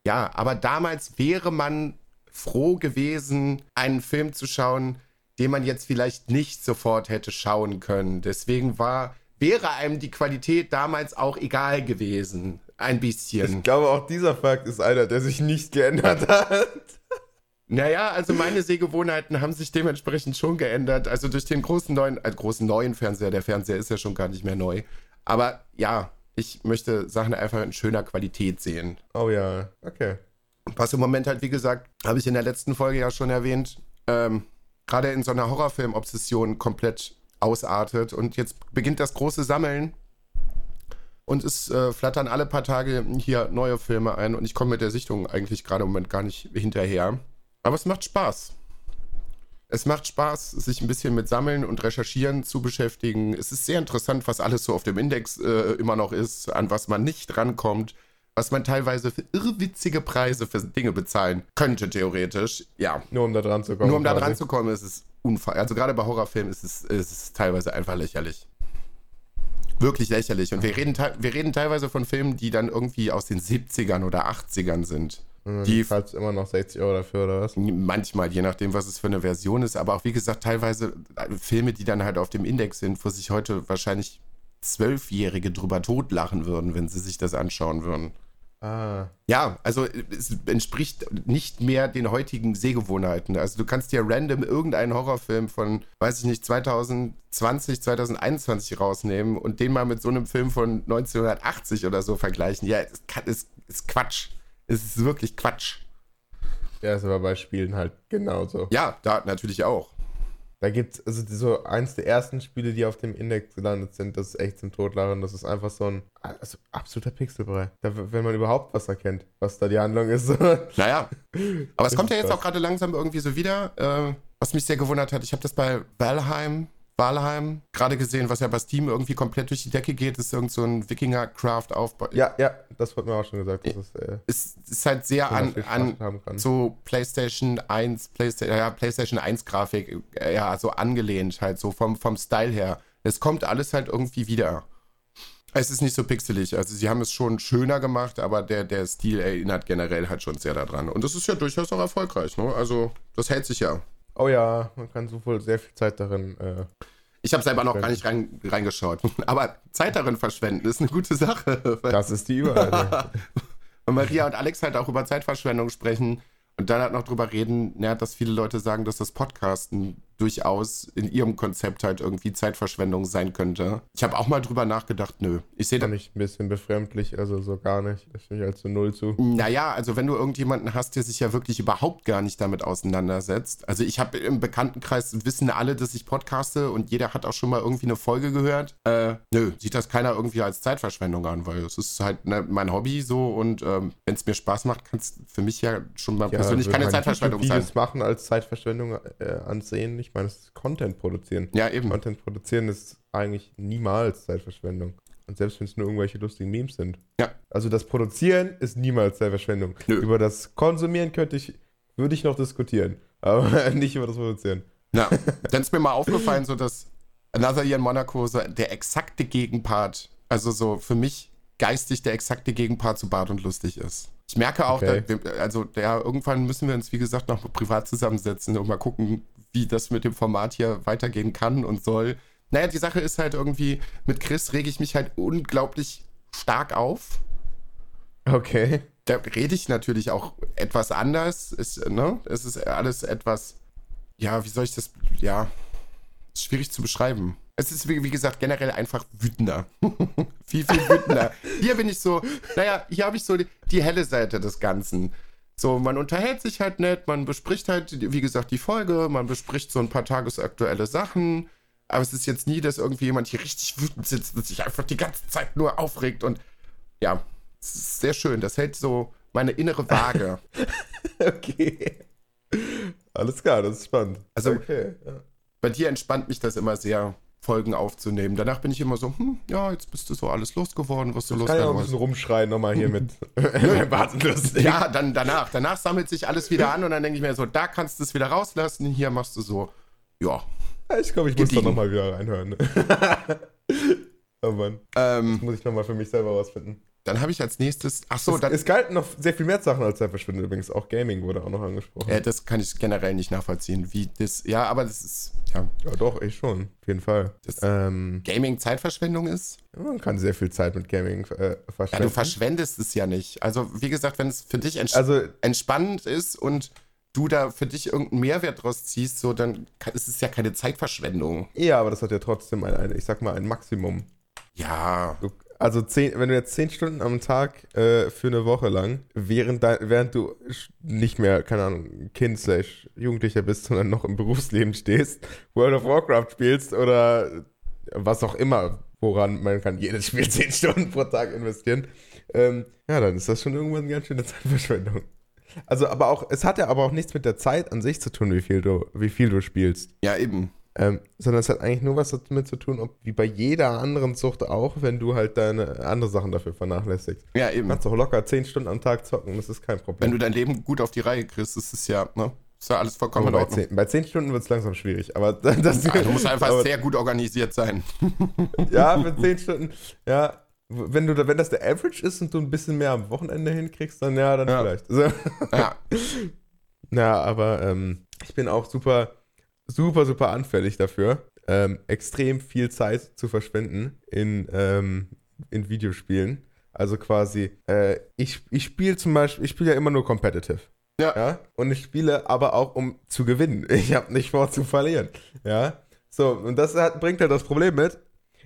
ja, aber damals wäre man froh gewesen, einen Film zu schauen, den man jetzt vielleicht nicht sofort hätte schauen können. Deswegen war, wäre einem die Qualität damals auch egal gewesen. Ein bisschen. Ich glaube, auch dieser Fakt ist einer, der sich nicht geändert hat. Naja, also meine Sehgewohnheiten haben sich dementsprechend schon geändert. Also durch den großen neuen, äh, großen neuen Fernseher. Der Fernseher ist ja schon gar nicht mehr neu. Aber ja, ich möchte Sachen einfach in schöner Qualität sehen. Oh ja, okay. Was im Moment halt, wie gesagt, habe ich in der letzten Folge ja schon erwähnt, ähm, gerade in so einer Horrorfilm-Obsession komplett ausartet. Und jetzt beginnt das große Sammeln. Und es äh, flattern alle paar Tage hier neue Filme ein. Und ich komme mit der Sichtung eigentlich gerade im Moment gar nicht hinterher. Aber es macht Spaß. Es macht Spaß, sich ein bisschen mit Sammeln und Recherchieren zu beschäftigen. Es ist sehr interessant, was alles so auf dem Index äh, immer noch ist, an was man nicht rankommt, was man teilweise für irrwitzige Preise für Dinge bezahlen könnte, theoretisch. Ja, Nur um da dran zu kommen. nur um da dran zu kommen, ist es unfall. Also gerade bei Horrorfilmen ist es, ist es teilweise einfach lächerlich. Wirklich lächerlich. Und wir reden, wir reden teilweise von Filmen, die dann irgendwie aus den 70ern oder 80ern sind. Und Die- zahlst immer noch 60 Euro dafür, oder was? Manchmal, je nachdem, was es für eine Version ist, aber auch wie gesagt, teilweise äh, Filme, die dann halt auf dem Index sind, wo sich heute wahrscheinlich Zwölfjährige drüber totlachen würden, wenn sie sich das anschauen würden. Ah. Ja, also es entspricht nicht mehr den heutigen Sehgewohnheiten. Also du kannst dir random irgendeinen Horrorfilm von, weiß ich nicht, 2020, 2021 rausnehmen und den mal mit so einem Film von 1980 oder so vergleichen. Ja, es ist Quatsch. Es ist wirklich Quatsch. Ja, ist aber bei Spielen halt genauso. Ja, da natürlich auch. Da gibt's, also so eins der ersten Spiele, die auf dem Index gelandet sind, das ist echt zum Totlachen. Das ist einfach so ein also absoluter Pixelbrei. Da, wenn man überhaupt was erkennt, was da die Handlung ist. [LAUGHS] Naja. Aber es kommt ja jetzt auch gerade langsam irgendwie so wieder. Äh, was mich sehr gewundert hat, ich habe das bei Valheim, Valheim. Gerade gesehen, was ja bei Steam irgendwie komplett durch die Decke geht, ist irgend so ein Wikinger-Craft-Aufbau. Ja, ja, das wurde mir auch schon gesagt. Das ist, äh, es ist halt sehr an, an so PlayStation 1, PlayStation, ja, PlayStation 1 Grafik, äh, ja, so angelehnt halt, so vom, vom Style her. Es kommt alles halt irgendwie wieder. Es ist nicht so pixelig. Also sie haben es schon schöner gemacht, aber der, der Stil erinnert generell halt schon sehr daran. Und das ist ja durchaus auch erfolgreich. Ne? Also das hält sich ja. Oh ja, man kann so wohl sehr viel Zeit darin. Äh, ich habe selber noch gar nicht rein, reingeschaut. [LAUGHS] Aber Zeit darin verschwenden ist eine gute Sache. [LAUGHS] Das ist die Überleitung. [LAUGHS] Und Maria und Alex halt auch über Zeitverschwendung sprechen und dann halt noch drüber reden, ja, dass viele Leute sagen, dass das Podcasten durchaus in ihrem Konzept halt irgendwie Zeitverschwendung sein könnte. Ich habe auch mal drüber nachgedacht, nö. Ich sehe da nicht ein bisschen befremdlich, also so gar nicht. Das finde ich halt zu null zu. Naja, also wenn du irgendjemanden hast, der sich ja wirklich überhaupt gar nicht damit auseinandersetzt. Also ich habe im Bekanntenkreis wissen alle, dass ich podcaste und jeder hat auch schon mal irgendwie eine Folge gehört. Äh, nö, sieht das keiner irgendwie als Zeitverschwendung an, weil es ist halt ne, mein Hobby so und ähm, wenn es mir Spaß macht, kann es für mich ja schon mal ja, persönlich keine Zeitverschwendung sein. Machen als Zeitverschwendung äh, ansehen, nicht? Ich meine, es ist Content produzieren. Ja, eben. Content produzieren ist eigentlich niemals Zeitverschwendung. Und selbst wenn es nur irgendwelche lustigen Memes sind. Ja. Also das Produzieren ist niemals Zeitverschwendung. Nö. Über das Konsumieren könnte ich, würde ich noch diskutieren. [LAUGHS] Aber nicht über das Produzieren. Ja, [LAUGHS] dann ist mir mal aufgefallen, so dass Another Year in Monaco so der exakte Gegenpart, also so für mich geistig der exakte Gegenpart zu Bart und lustig ist. Ich merke auch, okay. da, also ja, irgendwann müssen wir uns, wie gesagt, noch privat zusammensetzen und mal gucken, wie das mit dem Format hier weitergehen kann und soll. Naja, die Sache ist halt irgendwie, mit Chris rege ich mich halt unglaublich stark auf. Okay. Da rede ich natürlich auch etwas anders. Ist, ne? Es ist alles etwas, ja, wie soll ich das, ja, schwierig zu beschreiben. Es ist, wie, wie gesagt, generell einfach wütender. [LAUGHS] viel, viel wütender. hier bin ich so, naja, hier habe ich so die, die helle Seite des Ganzen. So, man unterhält sich halt nett, man bespricht halt, wie gesagt, die Folge, man bespricht so ein paar tagesaktuelle Sachen. Aber es ist jetzt nie, dass irgendwie jemand hier richtig wütend sitzt und sich einfach die ganze Zeit nur aufregt. Und ja, es ist sehr schön. Das hält so meine innere Waage. [LAUGHS] okay. Alles klar, das ist spannend. Also, okay, bei dir entspannt mich das immer sehr. Folgen aufzunehmen. Danach bin ich immer so, hm, ja, jetzt bist du so alles losgeworden, was du loswerden kann ja auch ein bisschen rumschreien nochmal hier mit [LAUGHS] [LAUGHS] Ja, dann danach. Danach sammelt sich alles wieder an und dann denke ich mir so, da kannst du es wieder rauslassen, hier machst du so, ja. Ich glaube, ich muss da nochmal wieder reinhören. [LAUGHS] oh Mann. Ähm, muss ich nochmal für mich selber rausfinden. Dann habe ich als nächstes. Ach so, es, dann. Es galten noch sehr viel mehr Sachen als Zeitverschwendung übrigens. Auch Gaming wurde auch noch angesprochen. Ja, das kann ich generell nicht nachvollziehen. Wie das. Ja, aber das ist. Ja, ja doch, ich schon. Auf jeden Fall. Ähm, Gaming Zeitverschwendung ist? Man kann sehr viel Zeit mit Gaming äh, verschwenden. Ja, du verschwendest es ja nicht. Also, wie gesagt, wenn es für dich ents also, entspannend ist und du da für dich irgendeinen Mehrwert draus ziehst, so, dann ist es ja keine Zeitverschwendung. Ja, aber das hat ja trotzdem ein, ein ich sag mal, ein Maximum. Ja. Du also zehn, wenn du jetzt zehn Stunden am Tag äh, für eine Woche lang, während, dein, während du nicht mehr, keine Ahnung, Kind slash Jugendlicher bist, sondern noch im Berufsleben stehst, World of Warcraft spielst oder was auch immer, woran man kann jedes Spiel [LAUGHS] zehn Stunden pro Tag investieren, ähm, ja, dann ist das schon irgendwann eine ganz schöne Zeitverschwendung. Also, aber auch, es hat ja aber auch nichts mit der Zeit an sich zu tun, wie viel du, wie viel du spielst. Ja, eben. Ähm, sondern es hat eigentlich nur was damit zu tun, ob wie bei jeder anderen Zucht auch, wenn du halt deine andere Sachen dafür vernachlässigst. Ja, eben. Du kannst auch locker zehn Stunden am Tag zocken, das ist kein Problem. Wenn du dein Leben gut auf die Reihe kriegst, ist es ja, ne? Ist ja alles vollkommen in Ordnung. Bei zehn, bei zehn Stunden wird es langsam schwierig, aber [LAUGHS] das, ja, Du musst einfach aber, sehr gut organisiert sein. [LAUGHS] ja, für zehn Stunden, ja. Wenn, du, wenn das der Average ist und du ein bisschen mehr am Wochenende hinkriegst, dann ja, dann ja. vielleicht. [LAUGHS] So. Ja. Na, aber ähm, ich bin auch super super, super anfällig dafür, ähm, extrem viel Zeit zu verschwenden in, ähm, in Videospielen. Also quasi, äh, ich, ich spiele zum Beispiel, ich spiele ja immer nur competitive. Ja. ja. Und ich spiele aber auch, um zu gewinnen. [LAUGHS] Ich habe nicht vor zu verlieren. Ja. So, und das hat, bringt halt das Problem mit.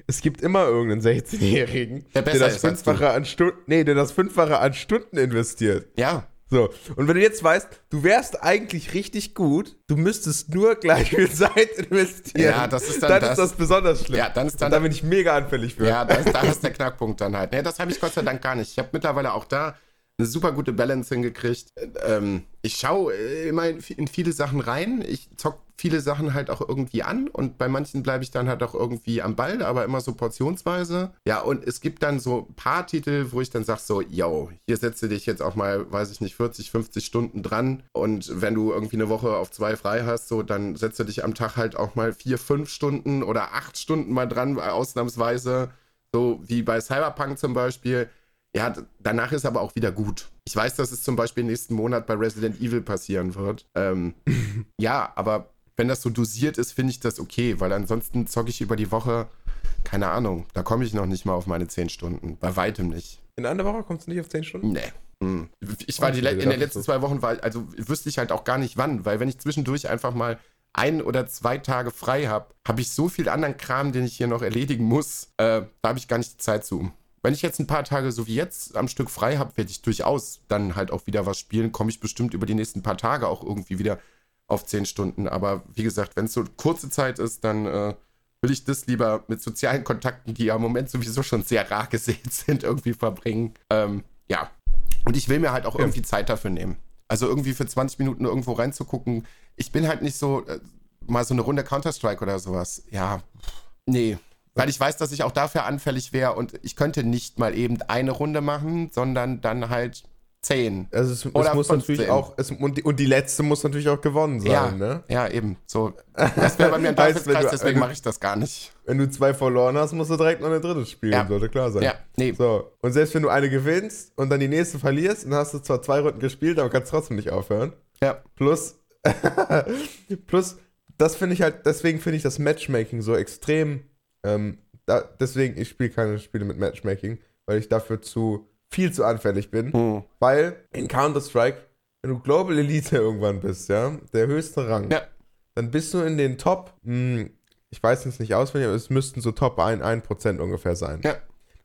Es gibt immer irgendeinen 16-Jährigen, der, der, das Fünffache an Stunden, nee, der das Fünffache an Stunden investiert. Ja. So, und wenn du jetzt weißt, du wärst eigentlich richtig gut, du müsstest nur gleich viel Zeit investieren. Ja, das ist dann, dann das, ist das besonders schlimm. Ja, dann ist dann. da bin ich mega anfällig für. Ja, da ist, da ist der Knackpunkt dann halt. Nee, das habe ich Gott sei Dank gar nicht. Ich habe mittlerweile auch da eine super gute Balance hingekriegt. Ähm, ich schaue immer in, in, viele Sachen rein. Ich zock viele Sachen halt auch irgendwie an und bei manchen bleibe ich dann halt auch irgendwie am Ball, aber immer so portionsweise. Ja, und es gibt dann so ein paar Titel, wo ich dann sage so, yo, hier setze dich jetzt auch mal, weiß ich nicht, 40, 50 Stunden dran und wenn du irgendwie eine Woche auf zwei frei hast, so, dann setze dich am Tag halt auch mal vier, fünf Stunden oder acht Stunden mal dran, ausnahmsweise. So wie bei Cyberpunk zum Beispiel. Ja, danach ist aber auch wieder gut. Ich weiß, dass es zum Beispiel nächsten Monat bei Resident Evil passieren wird. Ähm, [LAUGHS] ja, aber wenn das so dosiert ist, finde ich das okay, weil ansonsten zocke ich über die Woche, keine Ahnung, da komme ich noch nicht mal auf meine 10 Stunden. Bei weitem nicht. In einer Woche kommst du nicht auf 10 Stunden? Nee. Hm. Ich war die, in den letzten zwei Wochen, war, also wüsste ich halt auch gar nicht wann, weil wenn ich zwischendurch einfach mal ein oder zwei Tage frei habe, habe ich so viel anderen Kram, den ich hier noch erledigen muss, äh, da habe ich gar nicht die Zeit zu. Wenn ich jetzt ein paar Tage so wie jetzt am Stück frei habe, werde ich durchaus dann halt auch wieder was spielen. Komme ich bestimmt über die nächsten paar Tage auch irgendwie wieder auf zehn Stunden. Aber wie gesagt, wenn es so kurze Zeit ist, dann äh, will ich das lieber mit sozialen Kontakten, die ja im Moment sowieso schon sehr rar gesät [LAUGHS] sind, irgendwie verbringen. Ähm, ja. Und ich will mir halt auch irgendwie Zeit dafür nehmen. Also irgendwie für 20 Minuten irgendwo reinzugucken. Ich bin halt nicht so, äh, mal so eine Runde Counter-Strike oder sowas. Ja, nee, weil ich weiß, dass ich auch dafür anfällig wäre und ich könnte nicht mal eben eine Runde machen, sondern dann halt zehn. Also es, es muss natürlich auch, es, und, die, und, die, letzte muss natürlich auch gewonnen sein, ja, ne? Ja, eben. So, das wäre bei mir ein [LAUGHS] Teufelskreis, deswegen mache ich das gar nicht. Wenn du zwei verloren hast, musst du direkt noch eine dritte spielen, ja. sollte klar sein. Ja, nee. So, und selbst wenn du eine gewinnst und dann die nächste verlierst, dann hast du zwar zwei Runden gespielt, aber kannst trotzdem nicht aufhören. Ja. Plus, [LAUGHS] plus, das finde ich halt, deswegen finde ich das Matchmaking so extrem ähm, da, deswegen, ich spiele keine Spiele mit Matchmaking, weil ich dafür zu viel zu anfällig bin. Hm. Weil in Counter-Strike, wenn du Global Elite [LAUGHS] irgendwann bist, ja, der höchste Rang, ja. dann bist du in den Top, mh, hm, ich weiß jetzt nicht auswendig, aber es müssten so Top 1%, 1 ungefähr sein. Ja.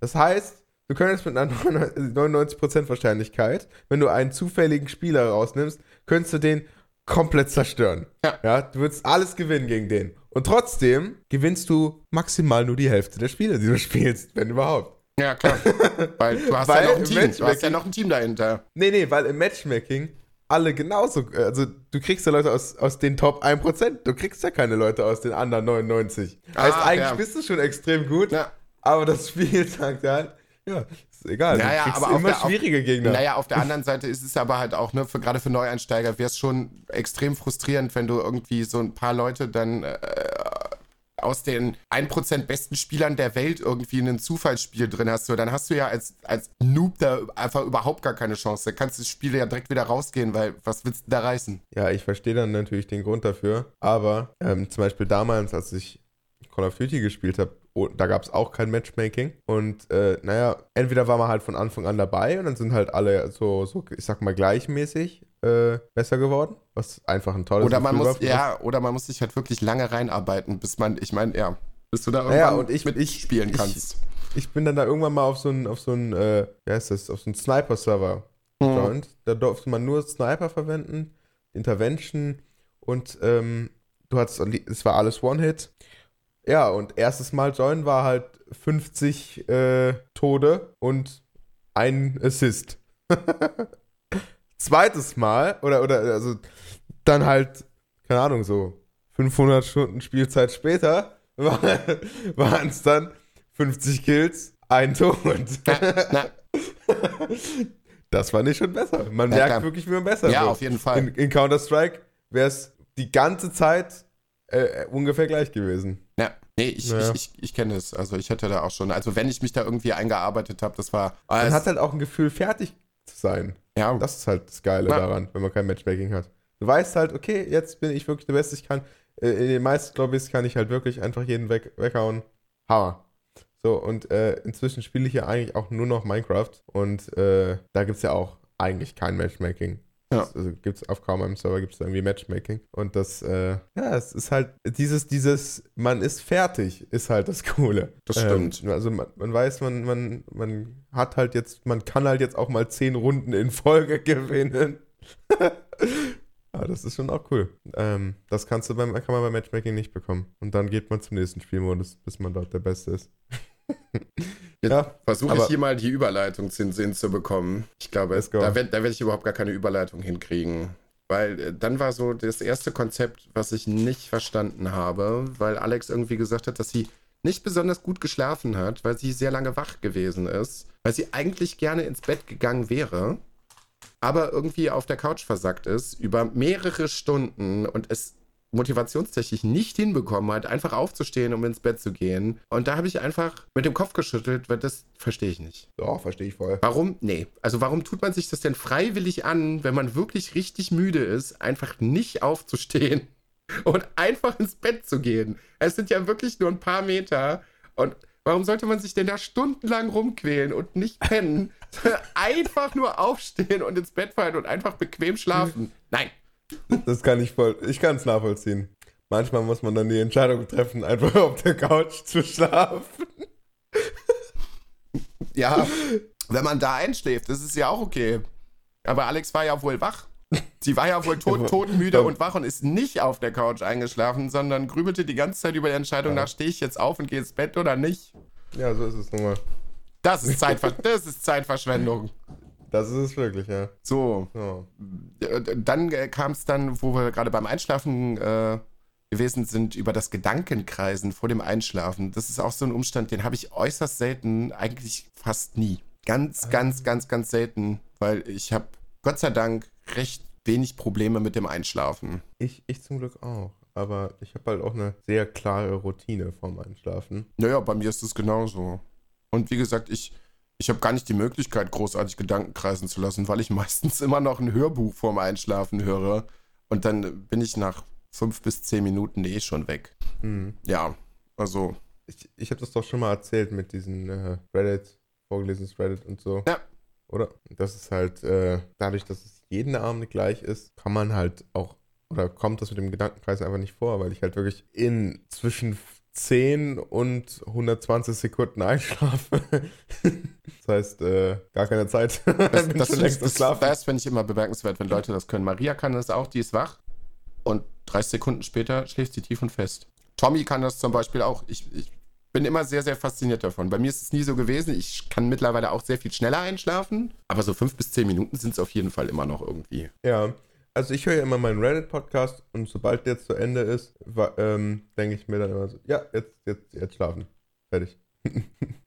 Das heißt, du könntest mit einer [LAUGHS] 99% Wahrscheinlichkeit, wenn du einen zufälligen Spieler rausnimmst, könntest du den komplett zerstören. Ja. ja. Du würdest alles gewinnen gegen den. Und trotzdem gewinnst du maximal nur die Hälfte der Spiele, die du [LAUGHS] spielst, wenn überhaupt. Ja, klar. weil du hast weil ja noch ein Team. Du hast ja noch ein Team dahinter. Nee, nee, weil im Matchmaking alle genauso, also du kriegst ja Leute aus, aus den Top 1%, du kriegst ja keine Leute aus den anderen 99. Ah, heißt, eigentlich ja. bist du schon extrem gut, ja. aber das Spiel sagt halt, ja, ist egal. Naja, du aber immer der, schwierige Gegner. Naja, auf der anderen Seite ist es aber halt auch, ne, für, gerade für Neueinsteiger wäre es schon extrem frustrierend, wenn du irgendwie so ein paar Leute dann äh, aus den 1% besten Spielern der Welt irgendwie ein Zufallsspiel drin hast. Dann hast du ja als, als Noob da einfach überhaupt gar keine Chance. Da kannst du das Spiel ja direkt wieder rausgehen, weil was willst du da reißen? Ja, ich verstehe dann natürlich den Grund dafür. Aber ähm, zum Beispiel damals, als ich Call of Duty gespielt habe, da gab es auch kein Matchmaking. Und äh, naja, entweder war man halt von Anfang an dabei und dann sind halt alle so, so ich sag mal, gleichmäßig äh, besser geworden, was einfach ein tolles oder man Gefühl muss, Ja, oder man muss sich halt wirklich lange reinarbeiten, bis man, ich meine, ja, bis du da irgendwann naja, und ich, mitspielen kannst. Ich, ich, bin dann da irgendwann mal auf so einen, auf so einen, äh, wie heißt das, auf so einen Sniper-Server mhm. Da durfte man nur Sniper verwenden, Intervention und ähm, du hattest, es war alles One-Hit ja, und erstes Mal joinen war halt 50 äh, Tode und ein Assist. [LAUGHS] Zweites Mal, oder, oder, also dann halt, keine Ahnung, so 500 Stunden Spielzeit später [LAUGHS] waren es dann 50 Kills, ein Tod. [LAUGHS] das fand ich schon besser. Man merkt ja, wirklich, wie man besser Ja, wird. auf jeden Fall. In, in Counter-Strike wäre es die ganze Zeit äh, ungefähr gleich gewesen. Nee, ich, ja. ich, ich, ich kenne es. Also ich hätte da auch schon, also wenn ich mich da irgendwie eingearbeitet habe, das war. Man hat halt auch ein Gefühl, fertig zu sein. Ja. Das ist halt das Geile ja. daran, wenn man kein Matchmaking hat. Du weißt halt, okay, jetzt bin ich wirklich der Beste. Ich kann, äh, in den meisten Lobbys kann ich halt wirklich einfach jeden weg, weghauen. Hammer. So, und äh, inzwischen spiele ich ja eigentlich auch nur noch Minecraft. Und äh, da gibt es ja auch eigentlich kein Matchmaking. Ja. Also gibt es auf kaum einem Server gibt es irgendwie Matchmaking. Und das, äh, ja, es ist halt, dieses, dieses, man ist fertig, ist halt das Coole. Das stimmt. Ähm, also man, man, weiß, man, man, man hat halt jetzt, man kann halt jetzt auch mal zehn Runden in Folge [LAUGHS] gewinnen. Ja, [LAUGHS] das ist schon auch cool. Ähm, das kannst du beim, kann man beim Matchmaking nicht bekommen. Und dann geht man zum nächsten Spielmodus, bis man dort der Beste ist. [LAUGHS] [LAUGHS] ja, versuche ich hier mal die Überleitung zu Sinn zu bekommen. Ich glaube, da werde werd ich überhaupt gar keine Überleitung hinkriegen. Weil äh, dann war so das erste Konzept, was ich nicht verstanden habe, weil Alex irgendwie gesagt hat, dass sie nicht besonders gut geschlafen hat, weil sie sehr lange wach gewesen ist, weil sie eigentlich gerne ins Bett gegangen wäre, aber irgendwie auf der Couch versackt ist über mehrere Stunden und es motivationstechnisch nicht hinbekommen hat, einfach aufzustehen, um ins Bett zu gehen. Und da habe ich einfach mit dem Kopf geschüttelt, weil das verstehe ich nicht. Doch, verstehe ich voll. Warum? Nee. Also warum tut man sich das denn freiwillig an, wenn man wirklich richtig müde ist, einfach nicht aufzustehen [LAUGHS] und einfach ins Bett zu gehen? Es sind ja wirklich nur ein paar Meter und Warum sollte man sich denn da stundenlang rumquälen und nicht pennen? [LAUGHS] einfach nur aufstehen und ins Bett fallen und einfach bequem schlafen. [LAUGHS] Nein. Das kann ich voll. Ich kann es nachvollziehen. Manchmal muss man dann die Entscheidung treffen, einfach auf der Couch zu schlafen. [LAUGHS] Ja, wenn man da einschläft, das ist ja auch okay. Aber Alex war ja wohl wach. Sie war ja wohl tot, todmüde und wach und ist nicht auf der Couch eingeschlafen, sondern grübelte die ganze Zeit über die Entscheidung ja. nach, stehe ich jetzt auf und gehe ins Bett oder nicht. Ja, so ist es nun mal. Das ist, Zeitver das ist Zeitverschwendung. Das ist es wirklich, ja. So. Ja. Dann äh, kam es dann, wo wir gerade beim Einschlafen äh, gewesen sind, über das Gedankenkreisen vor dem Einschlafen. Das ist auch so ein Umstand, den habe ich äußerst selten, eigentlich fast nie. Ganz, ah. ganz, ganz, ganz selten, weil ich habe Gott sei Dank recht wenig Probleme mit dem Einschlafen. Ich, ich zum Glück auch. Aber ich habe halt auch eine sehr klare Routine vorm Einschlafen. Naja, bei mir ist es genauso. Und wie gesagt, ich, ich habe gar nicht die Möglichkeit, großartig Gedanken kreisen zu lassen, weil ich [LAUGHS] meistens immer noch ein Hörbuch vorm Einschlafen höre. Und dann bin ich nach fünf bis zehn Minuten eh schon weg. Mhm. Ja, also. Ich, ich habe das doch schon mal erzählt mit diesen äh, Reddit, vorgelesenes Reddit und so. Ja. Oder? Das ist halt, äh, dadurch, dass es jeden Abend gleich ist, kann man halt auch, oder kommt das mit dem Gedankenkreis einfach nicht vor, weil ich halt wirklich in zwischen 10 und 120 Sekunden einschlafe. [LAUGHS] das heißt, äh, gar keine Zeit. Das, [LAUGHS] das, das, das, das finde ich immer bemerkenswert, wenn Leute das können. Maria kann das auch, die ist wach und 30 Sekunden später schläft sie tief und fest. Tommy kann das zum Beispiel auch. Ich, ich bin immer sehr, sehr fasziniert davon. Bei mir ist es nie so gewesen. Ich kann mittlerweile auch sehr viel schneller einschlafen, aber so fünf bis zehn Minuten sind es auf jeden Fall immer noch irgendwie. Ja, also ich höre ja immer meinen Reddit-Podcast und sobald der zu Ende ist, ähm, denke ich mir dann immer so, ja, jetzt, jetzt, jetzt schlafen. Fertig. [LAUGHS]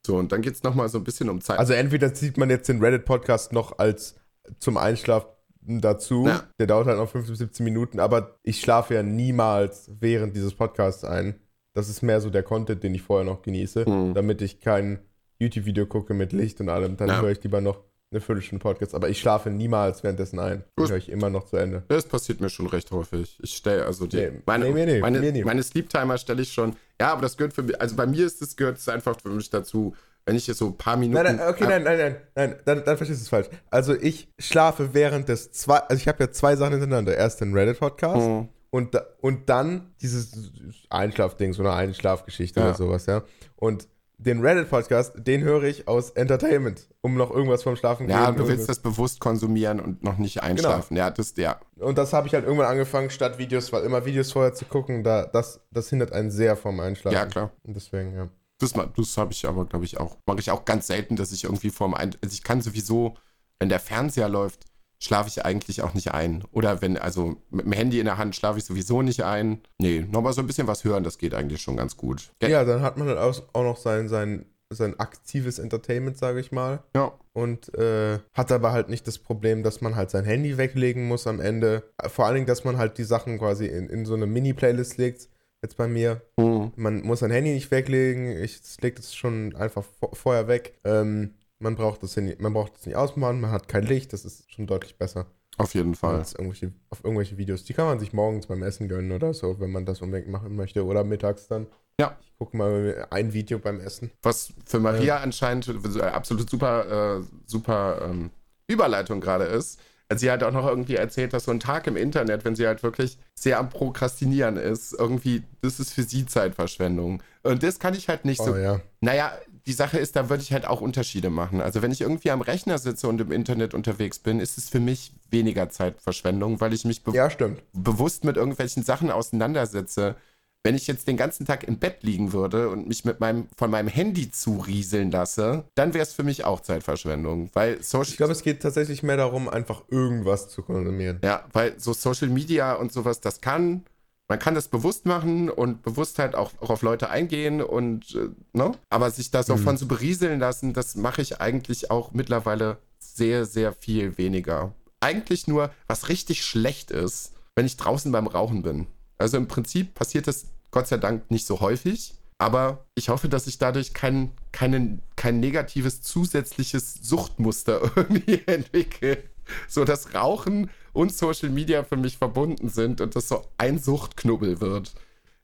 so, und dann geht es nochmal so ein bisschen um Zeit. Also entweder zieht man jetzt den Reddit-Podcast noch als zum Einschlafen dazu. Ja. Der dauert halt noch 15 bis 17 Minuten, aber ich schlafe ja niemals während dieses Podcasts ein. Das ist mehr so der Content, den ich vorher noch genieße, mhm. damit ich kein YouTube-Video gucke mit Licht und allem. Dann ja. höre ich lieber noch eine Viertelstunde Podcast, aber ich schlafe niemals währenddessen ein. Die höre ich immer noch zu Ende. Das passiert mir schon recht häufig. Ich stelle also die, nee, meine, nee, nee, meine, meine Sleep-Timer stelle ich schon. Ja, aber das gehört für mich, also bei mir ist es, gehört es einfach für mich dazu, wenn ich jetzt so ein paar Minuten. Nein, nein, okay, nein, nein, nein, nein, dann, dann verstehst du es falsch. Also ich schlafe während des zwei, also ich habe ja zwei Sachen hintereinander. Erst den Reddit-Podcast mhm. und, und dann dieses Einschlafding, so eine Einschlafgeschichte ja. oder sowas, ja. Und den Reddit-Podcast, den höre ich aus Entertainment, um noch irgendwas vom Schlafen zu Ja, du willst das bewusst konsumieren und noch nicht einschlafen. Genau. Ja, das, ja. Und das habe ich halt irgendwann angefangen, statt Videos, weil immer Videos vorher zu gucken, da, das, das hindert einen sehr vom Einschlafen. Ja, klar. Und deswegen, ja. Das, das habe ich aber, glaube ich, auch. Mache ich auch ganz selten, dass ich irgendwie vorm Ein... Also ich kann sowieso, wenn der Fernseher läuft, schlafe ich eigentlich auch nicht ein. Oder wenn, also mit dem Handy in der Hand schlafe ich sowieso nicht ein. Nee, nochmal so ein bisschen was hören, das geht eigentlich schon ganz gut. Ja, dann hat man halt auch noch sein, sein, sein aktives Entertainment, sage ich mal. Ja. Und äh, hat aber halt nicht das Problem, dass man halt sein Handy weglegen muss am Ende. Vor allen Dingen, dass man halt die Sachen quasi in, in so eine Mini-Playlist legt. Jetzt bei mir. Mhm. Man muss sein Handy nicht weglegen. Ich lege das schon einfach vorher weg. Ähm, man braucht das nicht, man braucht das nicht ausmachen, man hat kein Licht, das ist schon deutlich besser. Auf jeden Fall. Als irgendwelche, auf irgendwelche Videos. Die kann man sich morgens beim Essen gönnen oder so, wenn man das unbedingt machen möchte. Oder mittags dann. Ja. Ich gucke mal ein Video beim Essen. Was für Maria äh, anscheinend absolut super, äh, super ähm, Überleitung gerade ist. Also sie hat auch noch irgendwie erzählt, dass so ein Tag im Internet, wenn sie halt wirklich sehr am Prokrastinieren ist, irgendwie, das ist für sie Zeitverschwendung. Und das kann ich halt nicht oh, so. Ja. Naja, die Sache ist, da würde ich halt auch Unterschiede machen. Also wenn ich irgendwie am Rechner sitze und im Internet unterwegs bin, ist es für mich weniger Zeitverschwendung, weil ich mich be ja, bewusst mit irgendwelchen Sachen auseinandersetze, wenn ich jetzt den ganzen Tag im Bett liegen würde und mich mit meinem, von meinem Handy zurieseln lasse, dann wäre es für mich auch Zeitverschwendung. Weil Social Ich glaube, es geht tatsächlich mehr darum, einfach irgendwas zu konsumieren. Ja, weil so Social Media und sowas, das kann, man kann das bewusst machen und bewusst halt auch, auch auf Leute eingehen und, äh, ne? Aber sich das auch Mhm. von so berieseln lassen, das mache ich eigentlich auch mittlerweile sehr, sehr viel weniger. Eigentlich nur, was richtig schlecht ist, wenn ich draußen beim Rauchen bin. Also im Prinzip passiert das Gott sei Dank nicht so häufig. Aber ich hoffe, dass ich dadurch kein, kein, kein negatives zusätzliches Suchtmuster [LAUGHS] irgendwie entwickle. [LAUGHS] So dass Rauchen und Social Media für mich verbunden sind und das so ein Suchtknubbel wird.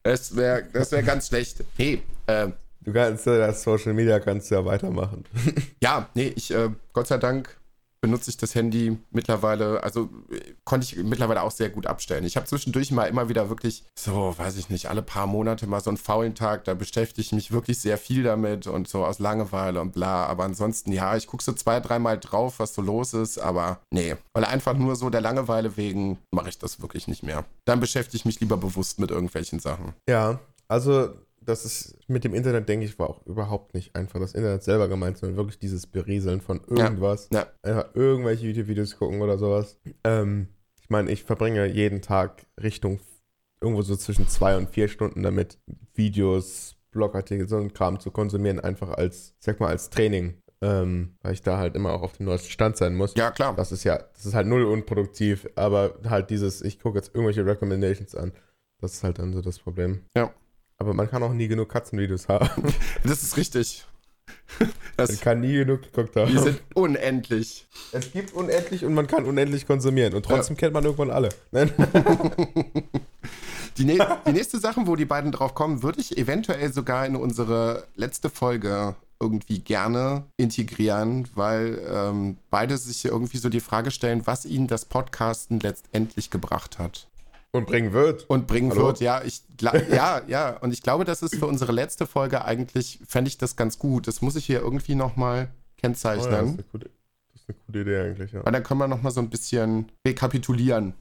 Das wäre das wär ganz schlecht. Hey, äh, Du kannst ja das Social Media kannst du ja weitermachen. [LAUGHS] ja, nee, ich, äh, Gott sei Dank benutze ich das Handy mittlerweile, also äh, konnte ich mittlerweile auch sehr gut abstellen. Ich habe zwischendurch mal immer wieder wirklich, so, weiß ich nicht, alle paar Monate mal so einen faulen Tag, da beschäftige ich mich wirklich sehr viel damit und so aus Langeweile und bla. Aber ansonsten, ja, ich gucke so zwei, dreimal drauf, was so los ist, aber nee, weil einfach nur so der Langeweile wegen mache ich das wirklich nicht mehr. Dann beschäftige ich mich lieber bewusst mit irgendwelchen Sachen. Ja, also das ist mit dem Internet, denke ich, war auch überhaupt nicht einfach das Internet selber gemeint, sondern wirklich dieses Berieseln von irgendwas. Ja. Einfach irgendwelche YouTube-Videos gucken oder sowas. Ähm, ich meine, ich verbringe jeden Tag Richtung irgendwo so zwischen zwei und vier Stunden damit, Videos, Blogartikel, so ein Kram zu konsumieren, einfach als, sag mal, als Training. Ähm, weil ich da halt immer auch auf dem neuesten Stand sein muss. Ja, klar. Das ist ja, das ist halt null unproduktiv, aber halt dieses, ich gucke jetzt irgendwelche Recommendations an. Das ist halt dann so das Problem. Ja. Aber man kann auch nie genug Katzenvideos haben. [LAUGHS] Das ist richtig. Man Das, kann nie genug geguckt haben. die sind unendlich. es gibt unendlich und man kann unendlich konsumieren. Und trotzdem kennt man irgendwann alle. Die, nä die nächste Sache, wo die beiden drauf kommen, würde ich eventuell sogar in unsere letzte Folge irgendwie gerne integrieren, weil ähm, beide sich irgendwie so die Frage stellen, was ihnen das Podcasten letztendlich gebracht hat Und bringen wird. und bringen Hallo? wird. Ja, ich [LAUGHS] ja, ja, und ich glaube, das ist für unsere letzte Folge eigentlich fände ich das ganz gut. Das muss ich hier irgendwie noch mal Oh, ja, das, kennzeichnen, ist gute, das ist eine gute Idee eigentlich, ja. weil dann können wir noch mal so ein bisschen rekapitulieren,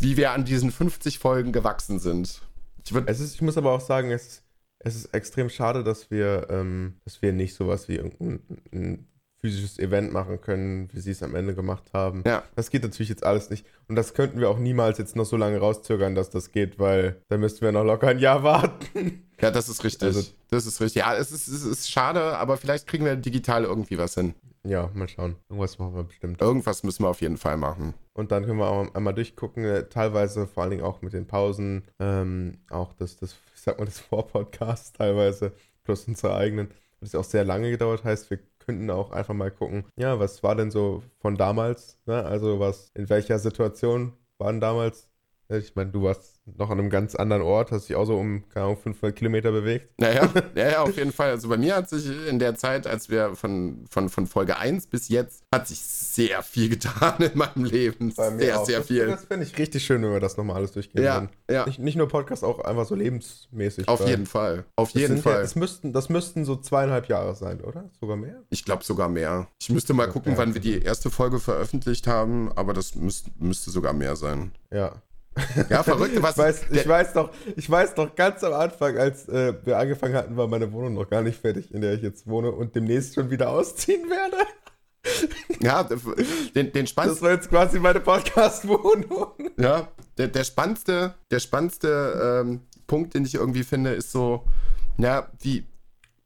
wie wir an diesen 50 Folgen gewachsen sind. Ich Es ist, ich muss aber auch sagen, es ist, es ist extrem schade, dass wir, ähm, dass wir nicht sowas wie irgendein ein physisches Event machen können, wie sie es am Ende gemacht haben. ja, Das geht natürlich jetzt alles nicht. Und das könnten wir auch niemals jetzt noch so lange rauszögern, dass das geht, weil dann müssten wir noch locker ein Jahr [LAUGHS] warten. Ja, das ist richtig. Also- das ist richtig. Ja, es ist, es ist schade, aber vielleicht kriegen wir digital irgendwie was hin. Ja, mal schauen. Irgendwas machen wir bestimmt. Irgendwas müssen wir auf jeden Fall machen. Und dann können wir auch einmal durchgucken, äh, teilweise vor allen Dingen auch mit den Pausen, ähm, auch das, das, ich sag mal, das [LAUGHS] Vorpodcast teilweise, plus unsere eigenen. Das auch sehr lange gedauert, heißt, wir könnten auch einfach mal gucken, ja, was war denn so von damals, ne? Also was, in welcher Situation waren damals? Ich meine, du warst noch an einem ganz anderen Ort, hast dich auch so um, keine Ahnung, 500 Kilometer bewegt. Naja, [LAUGHS] ja, ja, auf jeden Fall. Also bei mir hat sich in der Zeit, als wir von, von, von Folge 1 bis jetzt, hat sich sehr viel getan in meinem Leben. sehr, auch. sehr das, viel. Das fände ich richtig schön, wenn wir das nochmal alles durchgehen Ja, würden. ja. Nicht, nicht nur Podcast, auch einfach so lebensmäßig. Auf jeden Fall. Auf Das jeden sind Ja, Fall. das, müssten, das müssten so zweieinhalb Jahre sein, oder? Sogar mehr? Ich glaube sogar mehr. Ich müsste mal gucken, wann wir die erste Folge veröffentlicht haben, aber das müsst, müsste sogar mehr sein. Ja. Ja, verrückt, was. Ich weiß, ich weiß doch, ich weiß doch ganz am Anfang, als äh, wir angefangen hatten, war meine Wohnung noch gar nicht fertig, in der ich jetzt wohne und demnächst schon wieder ausziehen werde. ja, den, den spannendsten Das war jetzt quasi meine Podcast-Wohnung. Ja, der, der spannendste, der spannendste ähm, Punkt, den ich irgendwie finde, ist so, ja, wie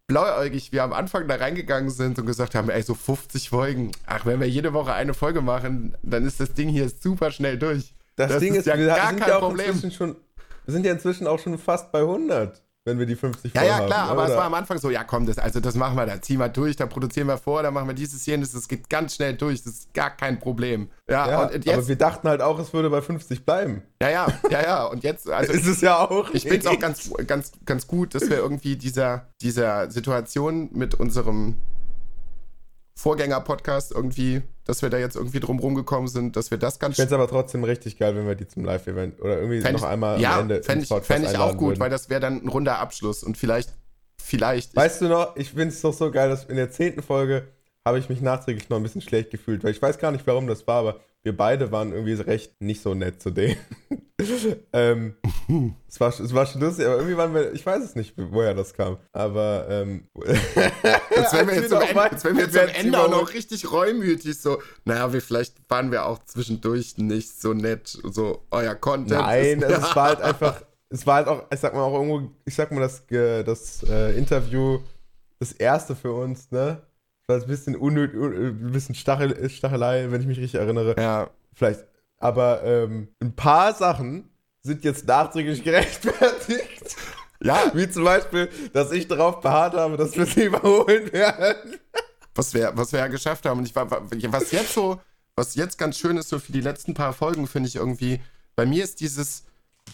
blauäugig wir am Anfang da reingegangen sind und gesagt haben, ey, so 50 Folgen. Ach, wenn wir jede Woche eine Folge machen, dann ist das Ding hier super schnell durch. Das, Ding ist, ja wir gar sind kein ja auch Problem. inzwischen schon, wir sind ja inzwischen auch schon fast bei 100, wenn wir die 50 Ja, voll ja, haben, klar, aber oder? es war am Anfang so, ja komm, das, also das machen wir, da ziehen wir durch, da produzieren wir vor, da machen wir dieses, jenes, das geht ganz schnell durch, das ist gar kein Problem. Ja, ja, und aber jetzt, wir dachten halt auch, es würde bei 50 bleiben. ja, ja, ja, ja, und jetzt, [LAUGHS] also ist es ja auch. Ich finde es auch ganz, ganz, ganz gut, dass wir irgendwie dieser, dieser Situation mit unserem Vorgänger-Podcast irgendwie, dass wir da jetzt irgendwie drum rumgekommen sind, dass wir das ganz Ich fände es aber trotzdem richtig geil, wenn wir die zum Live-Event oder irgendwie noch ich- einmal ja, am Ende fänd ins ich, fänd ich auch gut, würden. weil das wäre dann ein runder Abschluss und vielleicht, vielleicht, ich, Weißt du noch, ich finde es doch so geil, dass in der zehnten Folge habe ich mich nachträglich noch ein bisschen schlecht gefühlt, weil ich weiß gar nicht, warum das war, aber wir beide waren irgendwie recht nicht so nett zu denen. [LAUGHS] ähm, [LAUGHS] es, war, es war schon lustig, aber irgendwie waren wir, ich weiß es nicht, woher das kam. Aber ähm, [LAUGHS] jetzt werden wir jetzt zum Ende, jetzt wir zum Ende auch noch richtig reumütig so, naja, wir, vielleicht waren wir auch zwischendurch nicht so nett, so euer Content. Nein, ist, es war halt einfach, es war halt auch, ich sag mal auch irgendwo, ich sag mal das, das äh, Interview, das erste für uns, ne? War ein bisschen unnötig, ein bisschen Stachel, Stachelei, wenn ich mich richtig erinnere. Ja. Vielleicht. Aber ähm, ein paar Sachen sind jetzt nachträglich gerechtfertigt. Ja. [LAUGHS] Wie zum Beispiel, dass ich darauf beharrt habe, dass wir sie überholen werden. Was wir, was wir ja geschafft haben. Und ich war, was jetzt so, was jetzt ganz schön ist, so für die letzten paar Folgen, finde ich irgendwie, bei mir ist dieses,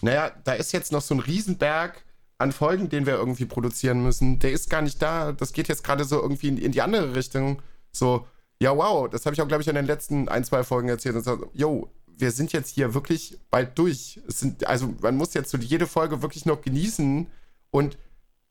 naja, da ist jetzt noch so ein Riesenberg an Folgen, den wir irgendwie produzieren müssen, der ist gar nicht da. Das geht jetzt gerade so irgendwie in, in, die andere Richtung. So, ja, wow, das habe ich auch, glaube ich, in den letzten ein, zwei Folgen erzählt. Und so, yo, wir sind jetzt hier wirklich bald durch. Es sind, also man muss jetzt so jede Folge wirklich noch genießen und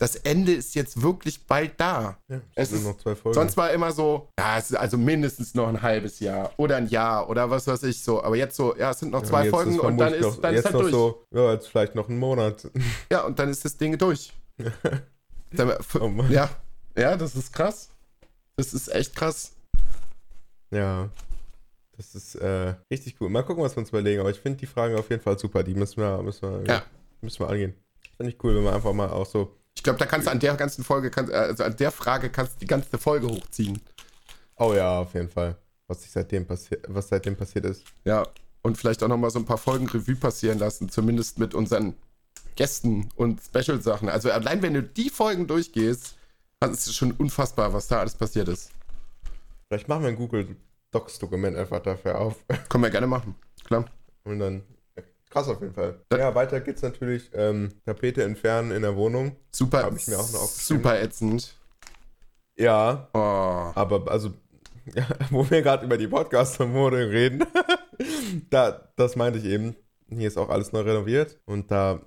das Ende ist jetzt wirklich bald da. Ja, es ist, noch zwei Folgen. Sonst war immer so, ja, es ist also mindestens noch ein halbes Jahr oder ein Jahr oder was weiß ich so. Aber jetzt so, ja, es sind noch zwei ja, Folgen und dann ist, dann ist halt durch. So, ja, jetzt vielleicht noch einen Monat. [LAUGHS] Ja, und dann ist das Ding durch. [LAUGHS] oh ja, ja, das ist krass. Das ist echt krass. Ja. Das ist äh, richtig cool. Mal gucken, was wir uns überlegen. Aber ich finde die Fragen auf jeden Fall super. Die müssen wir, müssen wir, ja. müssen wir angehen. Finde ich cool, wenn wir einfach mal auch so ich glaube, da kannst du an der ganzen Folge, kannst, also an der Frage kannst du die ganze Folge hochziehen. Oh ja, auf jeden Fall. Was, seitdem passiert, was seitdem passiert ist. Ja, und vielleicht auch nochmal so ein paar Folgen Revue passieren lassen, zumindest mit unseren Gästen und Special-Sachen. Also allein wenn du die Folgen durchgehst, ist es schon unfassbar, was da alles passiert ist. Vielleicht machen wir ein Google Docs-Dokument einfach dafür auf. Können wir gerne machen, klar. Und dann Krass auf jeden Fall. Ja, weiter geht's natürlich. Ähm, Tapete entfernen in der Wohnung. Super. Habe ich mir auch noch Super ätzend. Ja. Oh. Aber also, [LAUGHS] ja, wo wir gerade über die Podcast-Mode reden, [LAUGHS] da, das meinte ich eben. Hier ist auch alles neu renoviert. Und da,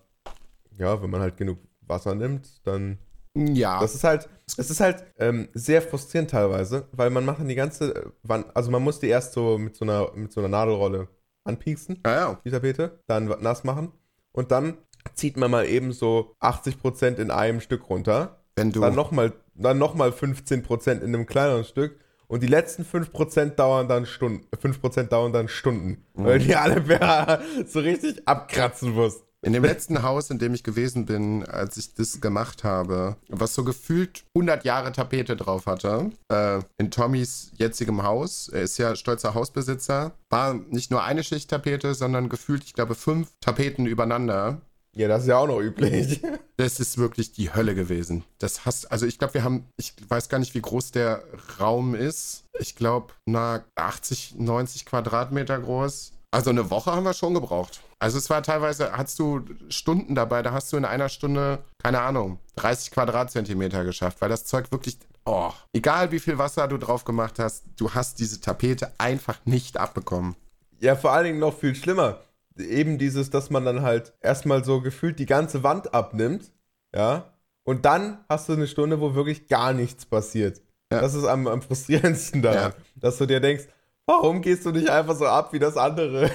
ja, wenn man halt genug Wasser nimmt, dann. Ja. Das ist halt, das ist halt ähm, sehr frustrierend teilweise, weil man macht die ganze Wand, also man muss die erst so mit so einer, mit so einer Nadelrolle anpieksen, ja, ja. die Tapete, dann nass machen und dann zieht man mal eben so 80% in einem Stück runter. Wenn du dann nochmal dann noch mal 15% in einem kleineren Stück und die letzten 5% dauern dann Stunden, 5% dauern dann Stunden, mhm. weil die alle [LAUGHS] so richtig abkratzen musst. In dem letzten Haus, in dem ich gewesen bin, als ich das gemacht habe, was so gefühlt 100 Jahre Tapete drauf hatte, äh, in Tommys jetzigem Haus, er ist ja stolzer Hausbesitzer, war nicht nur eine Schicht Tapete, sondern gefühlt, ich glaube, fünf Tapeten übereinander. Ja, das ist ja auch noch üblich. [LAUGHS] Das ist wirklich die Hölle gewesen. Das hast, also ich glaube, wir haben, ich weiß gar nicht, wie groß der Raum ist. Ich glaube, na 80, 90 Quadratmeter groß. Also eine Woche haben wir schon gebraucht. Also es war teilweise, hast du Stunden dabei, da hast du in einer Stunde, keine Ahnung, 30 Quadratzentimeter geschafft, weil das Zeug wirklich, oh, egal wie viel Wasser du drauf gemacht hast, du hast diese Tapete einfach nicht abbekommen. Ja, vor allen Dingen noch viel schlimmer. Eben dieses, dass man dann halt erstmal so gefühlt die ganze Wand abnimmt, ja, und dann hast du eine Stunde, wo wirklich gar nichts passiert. Ja. Das ist am, am frustrierendsten daran, ja. dass du dir denkst, Warum gehst du nicht einfach so ab wie das andere?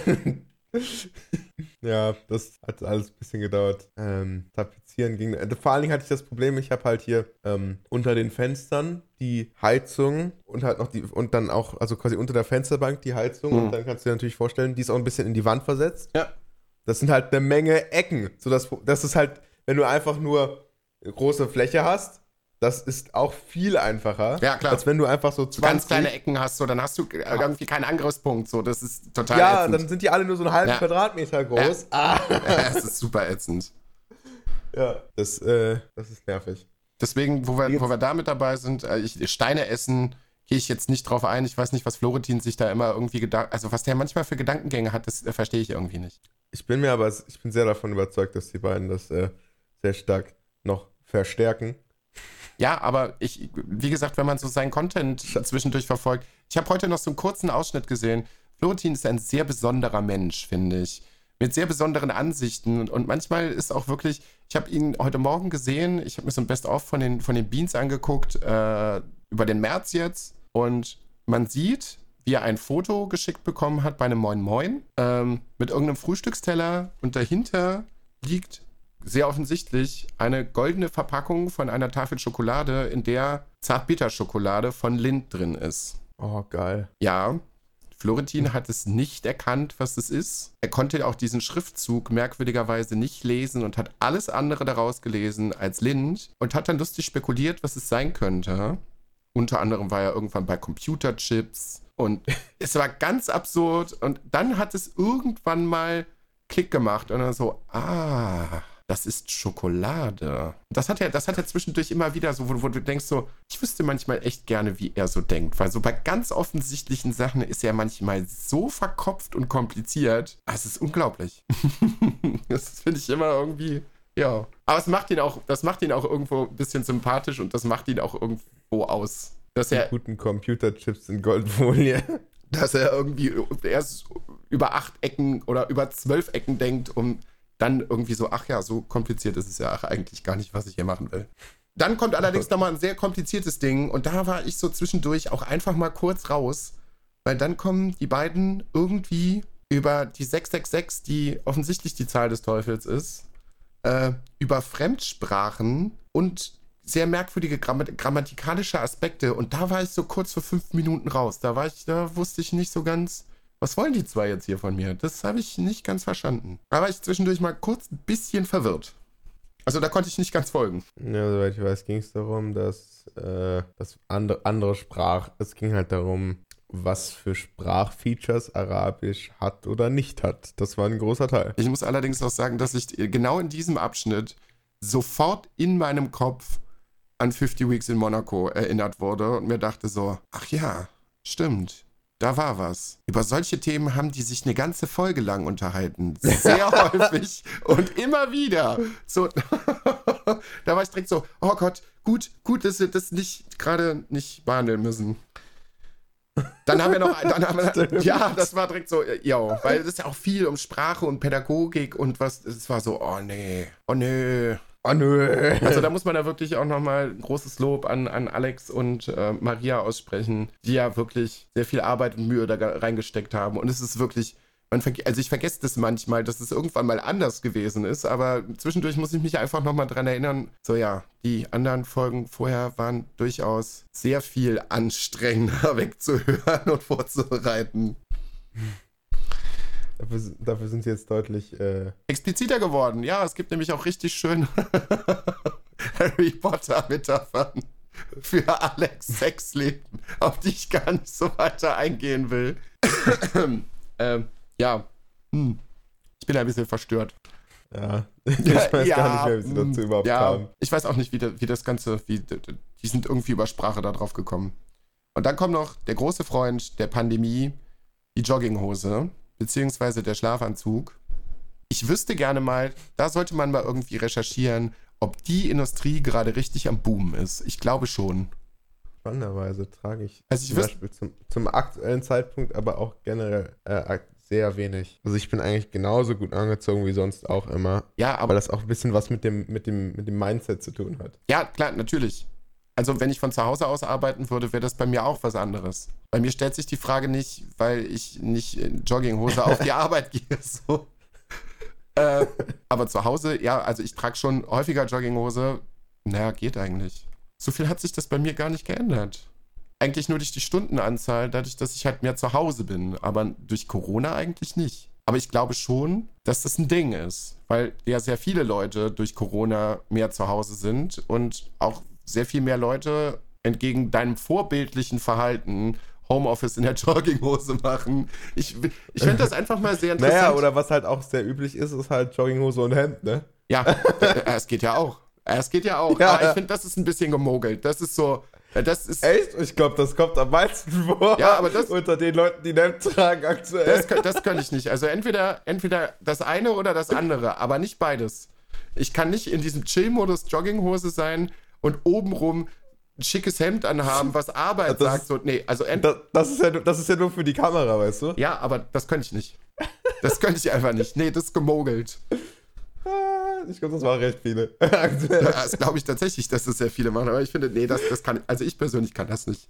ja, das hat alles ein bisschen gedauert. Ähm, tapezieren ging. Äh, vor allen Dingen hatte ich das Problem, ich habe halt hier ähm, unter den Fenstern die Heizung und halt noch die und dann auch, also quasi unter der Fensterbank die Heizung. Mhm. Und dann kannst du dir natürlich vorstellen, die ist auch ein bisschen in die Wand versetzt. Ja. Das sind halt eine Menge Ecken. So das, das ist halt, wenn du einfach nur große Fläche hast, das ist auch viel einfacher, ja, klar. als wenn du einfach so 20 ganz kleine Ecken hast, so dann hast du irgendwie keinen Angriffspunkt, so das ist total Ja, ätzend. dann sind die alle nur so einen halben ja. Quadratmeter groß. Ja. Ah. ja, das ist super ätzend. Ja, das, äh, das ist nervig. Deswegen, wo wir, wo wir da mit dabei sind, äh, ich, Steine essen, gehe ich jetzt nicht drauf ein. Ich weiß nicht, was Florentin sich da immer irgendwie gedacht, also was der manchmal für Gedankengänge hat, das äh, verstehe ich irgendwie nicht. Ich bin mir aber, ich bin sehr davon überzeugt, dass die beiden das äh, sehr stark noch verstärken ja, aber ich, wie gesagt, wenn man so seinen Content zwischendurch verfolgt, ich habe heute noch so einen kurzen Ausschnitt gesehen. Florentin ist ein sehr besonderer Mensch, finde ich. Mit sehr besonderen Ansichten. Und, und manchmal ist auch wirklich, ich habe ihn heute Morgen gesehen, ich habe mir so ein Best-of von den, von den Beans angeguckt, äh, über den März jetzt. Und man sieht, wie er ein Foto geschickt bekommen hat bei einem Moin Moin ähm, mit irgendeinem Frühstücksteller und dahinter liegt sehr offensichtlich eine goldene Verpackung von einer Tafel Schokolade, in der Zartbitterschokolade von Lind drin ist. Oh, geil. Ja, Florentin hat es nicht erkannt, was es ist. Er konnte auch diesen Schriftzug merkwürdigerweise nicht lesen und hat alles andere daraus gelesen als Lind und hat dann lustig spekuliert, was es sein könnte. Unter anderem war er irgendwann bei Computerchips und [LAUGHS] es war ganz absurd. Und dann hat es irgendwann mal Klick gemacht und dann so, ah, das ist Schokolade. Das hat er, das hat er zwischendurch immer wieder so, wo, wo, du denkst so, ich wüsste manchmal echt gerne, wie er so denkt, weil so bei ganz offensichtlichen Sachen ist er manchmal so verkopft und kompliziert. Ah, es ist unglaublich. [LAUGHS] das finde ich immer irgendwie, ja. Aber es macht ihn auch, das macht ihn auch irgendwo ein bisschen sympathisch und das macht ihn auch irgendwo aus. Dass er, Die guten Computerchips in Goldfolie. [LAUGHS] dass er irgendwie erst über acht Ecken oder über zwölf Ecken denkt, um dann irgendwie so, ach ja, so kompliziert ist es ja eigentlich gar nicht, was ich hier machen will. Dann kommt allerdings nochmal ein sehr kompliziertes Ding und da war ich so zwischendurch auch einfach mal kurz raus, weil dann kommen die beiden irgendwie über die 666, die offensichtlich die Zahl des Teufels ist, äh, über Fremdsprachen und sehr merkwürdige Gramm grammatikalische Aspekte und da war ich so kurz vor fünf Minuten raus. Da war ich, da wusste ich nicht so ganz, was wollen die zwei jetzt hier von mir? Das habe ich nicht ganz verstanden. Da war ich zwischendurch mal kurz ein bisschen verwirrt. Also da konnte ich nicht ganz folgen. Ja, soweit ich weiß, ging es darum, dass äh, das andere, andere Sprach, es ging halt darum, was für Sprachfeatures Arabisch hat oder nicht hat. Das war ein großer Teil. Ich muss allerdings auch sagen, dass ich genau in diesem Abschnitt sofort in meinem Kopf an 50 Weeks in Monaco erinnert wurde und mir dachte so, ach ja, stimmt. Da war was. Über solche Themen haben die sich eine ganze Folge lang unterhalten. Sehr [LAUGHS] häufig und immer wieder. So, [LAUGHS] da war ich direkt so, oh Gott, gut, gut, dass wir das nicht gerade nicht behandeln müssen. Dann haben wir noch, dann haben wir, [LAUGHS] ja, das war direkt so, ja, weil es ist ja auch viel um Sprache und Pädagogik und was, es war so, oh nee, oh nee. Oh nö. Also da muss man da wirklich auch nochmal ein großes Lob an, an Alex und äh, Maria aussprechen, die ja wirklich sehr viel Arbeit und Mühe da reingesteckt haben. Und es ist wirklich, also ich vergesse das manchmal, dass es irgendwann mal anders gewesen ist, aber zwischendurch muss ich mich einfach nochmal dran erinnern, so ja, die anderen Folgen vorher waren durchaus sehr viel anstrengender [LAUGHS] wegzuhören und vorzubereiten. Dafür, dafür, sind sie jetzt deutlich äh expliziter geworden. Ja, es gibt nämlich auch richtig schön [LAUGHS] Harry Potter-Metaphern für Alex Sexleben, auf die ich gar nicht so weiter eingehen will. [COUGHS] ähm, ja, hm. ich bin ein bisschen verstört. Ja, ich weiß ja, gar nicht mehr, wie sie dazu überhaupt ja, kamen. Ich weiß auch nicht, wie, wie das Ganze, wie, die sind irgendwie über Sprache da drauf gekommen. Und dann kommt noch der große Freund der Pandemie, die Jogginghose beziehungsweise der Schlafanzug. Ich wüsste gerne mal, da sollte man mal irgendwie recherchieren, ob die Industrie gerade richtig am Boomen ist. Ich glaube schon. Spannenderweise trage ich, also ich zum Beispiel zum, zum, aktuellen Zeitpunkt aber auch generell äh, sehr wenig. Also ich bin eigentlich genauso gut angezogen wie sonst auch immer. Ja, aber weil das auch ein bisschen was mit dem, mit dem, mit dem Mindset zu tun hat. Ja, klar, natürlich. Also wenn ich von zu Hause aus arbeiten würde, wäre das bei mir auch was anderes. Bei mir stellt sich die Frage nicht, weil ich nicht in Jogginghose auf die [LAUGHS] Arbeit gehe. So. Äh, aber zu Hause, ja, also ich trage schon häufiger Jogginghose. Naja, geht eigentlich. So viel hat sich das bei mir gar nicht geändert. Eigentlich nur durch die Stundenanzahl, dadurch, dass ich halt mehr zu Hause bin. Aber durch Corona eigentlich nicht. Aber ich glaube schon, dass das ein Ding ist, weil ja sehr viele Leute durch Corona mehr zu Hause sind und auch sehr viel mehr Leute entgegen deinem vorbildlichen Verhalten Homeoffice in der [LAUGHS] Jogginghose machen. Ich, ich finde das einfach mal sehr [LAUGHS] interessant. Naja, oder was halt auch sehr üblich ist, ist halt Jogginghose und Hemd, ne? Ja, äh, es geht ja auch. Es geht ja auch. Ja, Aber ich finde, das ist ein bisschen gemogelt. Das ist so. Äh, das ist Echt? Ich glaube, das kommt am meisten [LAUGHS] vor. Ja, aber das. Unter den Leuten, die Hemd tragen aktuell. Das, das kann ich nicht. Also entweder, entweder das eine oder das andere, aber nicht beides. Ich kann nicht in diesem Chill-Modus Jogginghose sein und obenrum ein schickes Hemd anhaben, was Arbeit das sagt. So, nee, also das, das, ist ja, das ist ja nur für die Kamera, weißt du? Ja, aber das könnte ich nicht. Das könnte ich einfach nicht. Nee, das ist gemogelt. Ah, ich glaube, das waren recht viele. das glaube ich tatsächlich, dass das sehr viele machen. Aber ich finde, nee, das, das kann, also ich persönlich kann das nicht.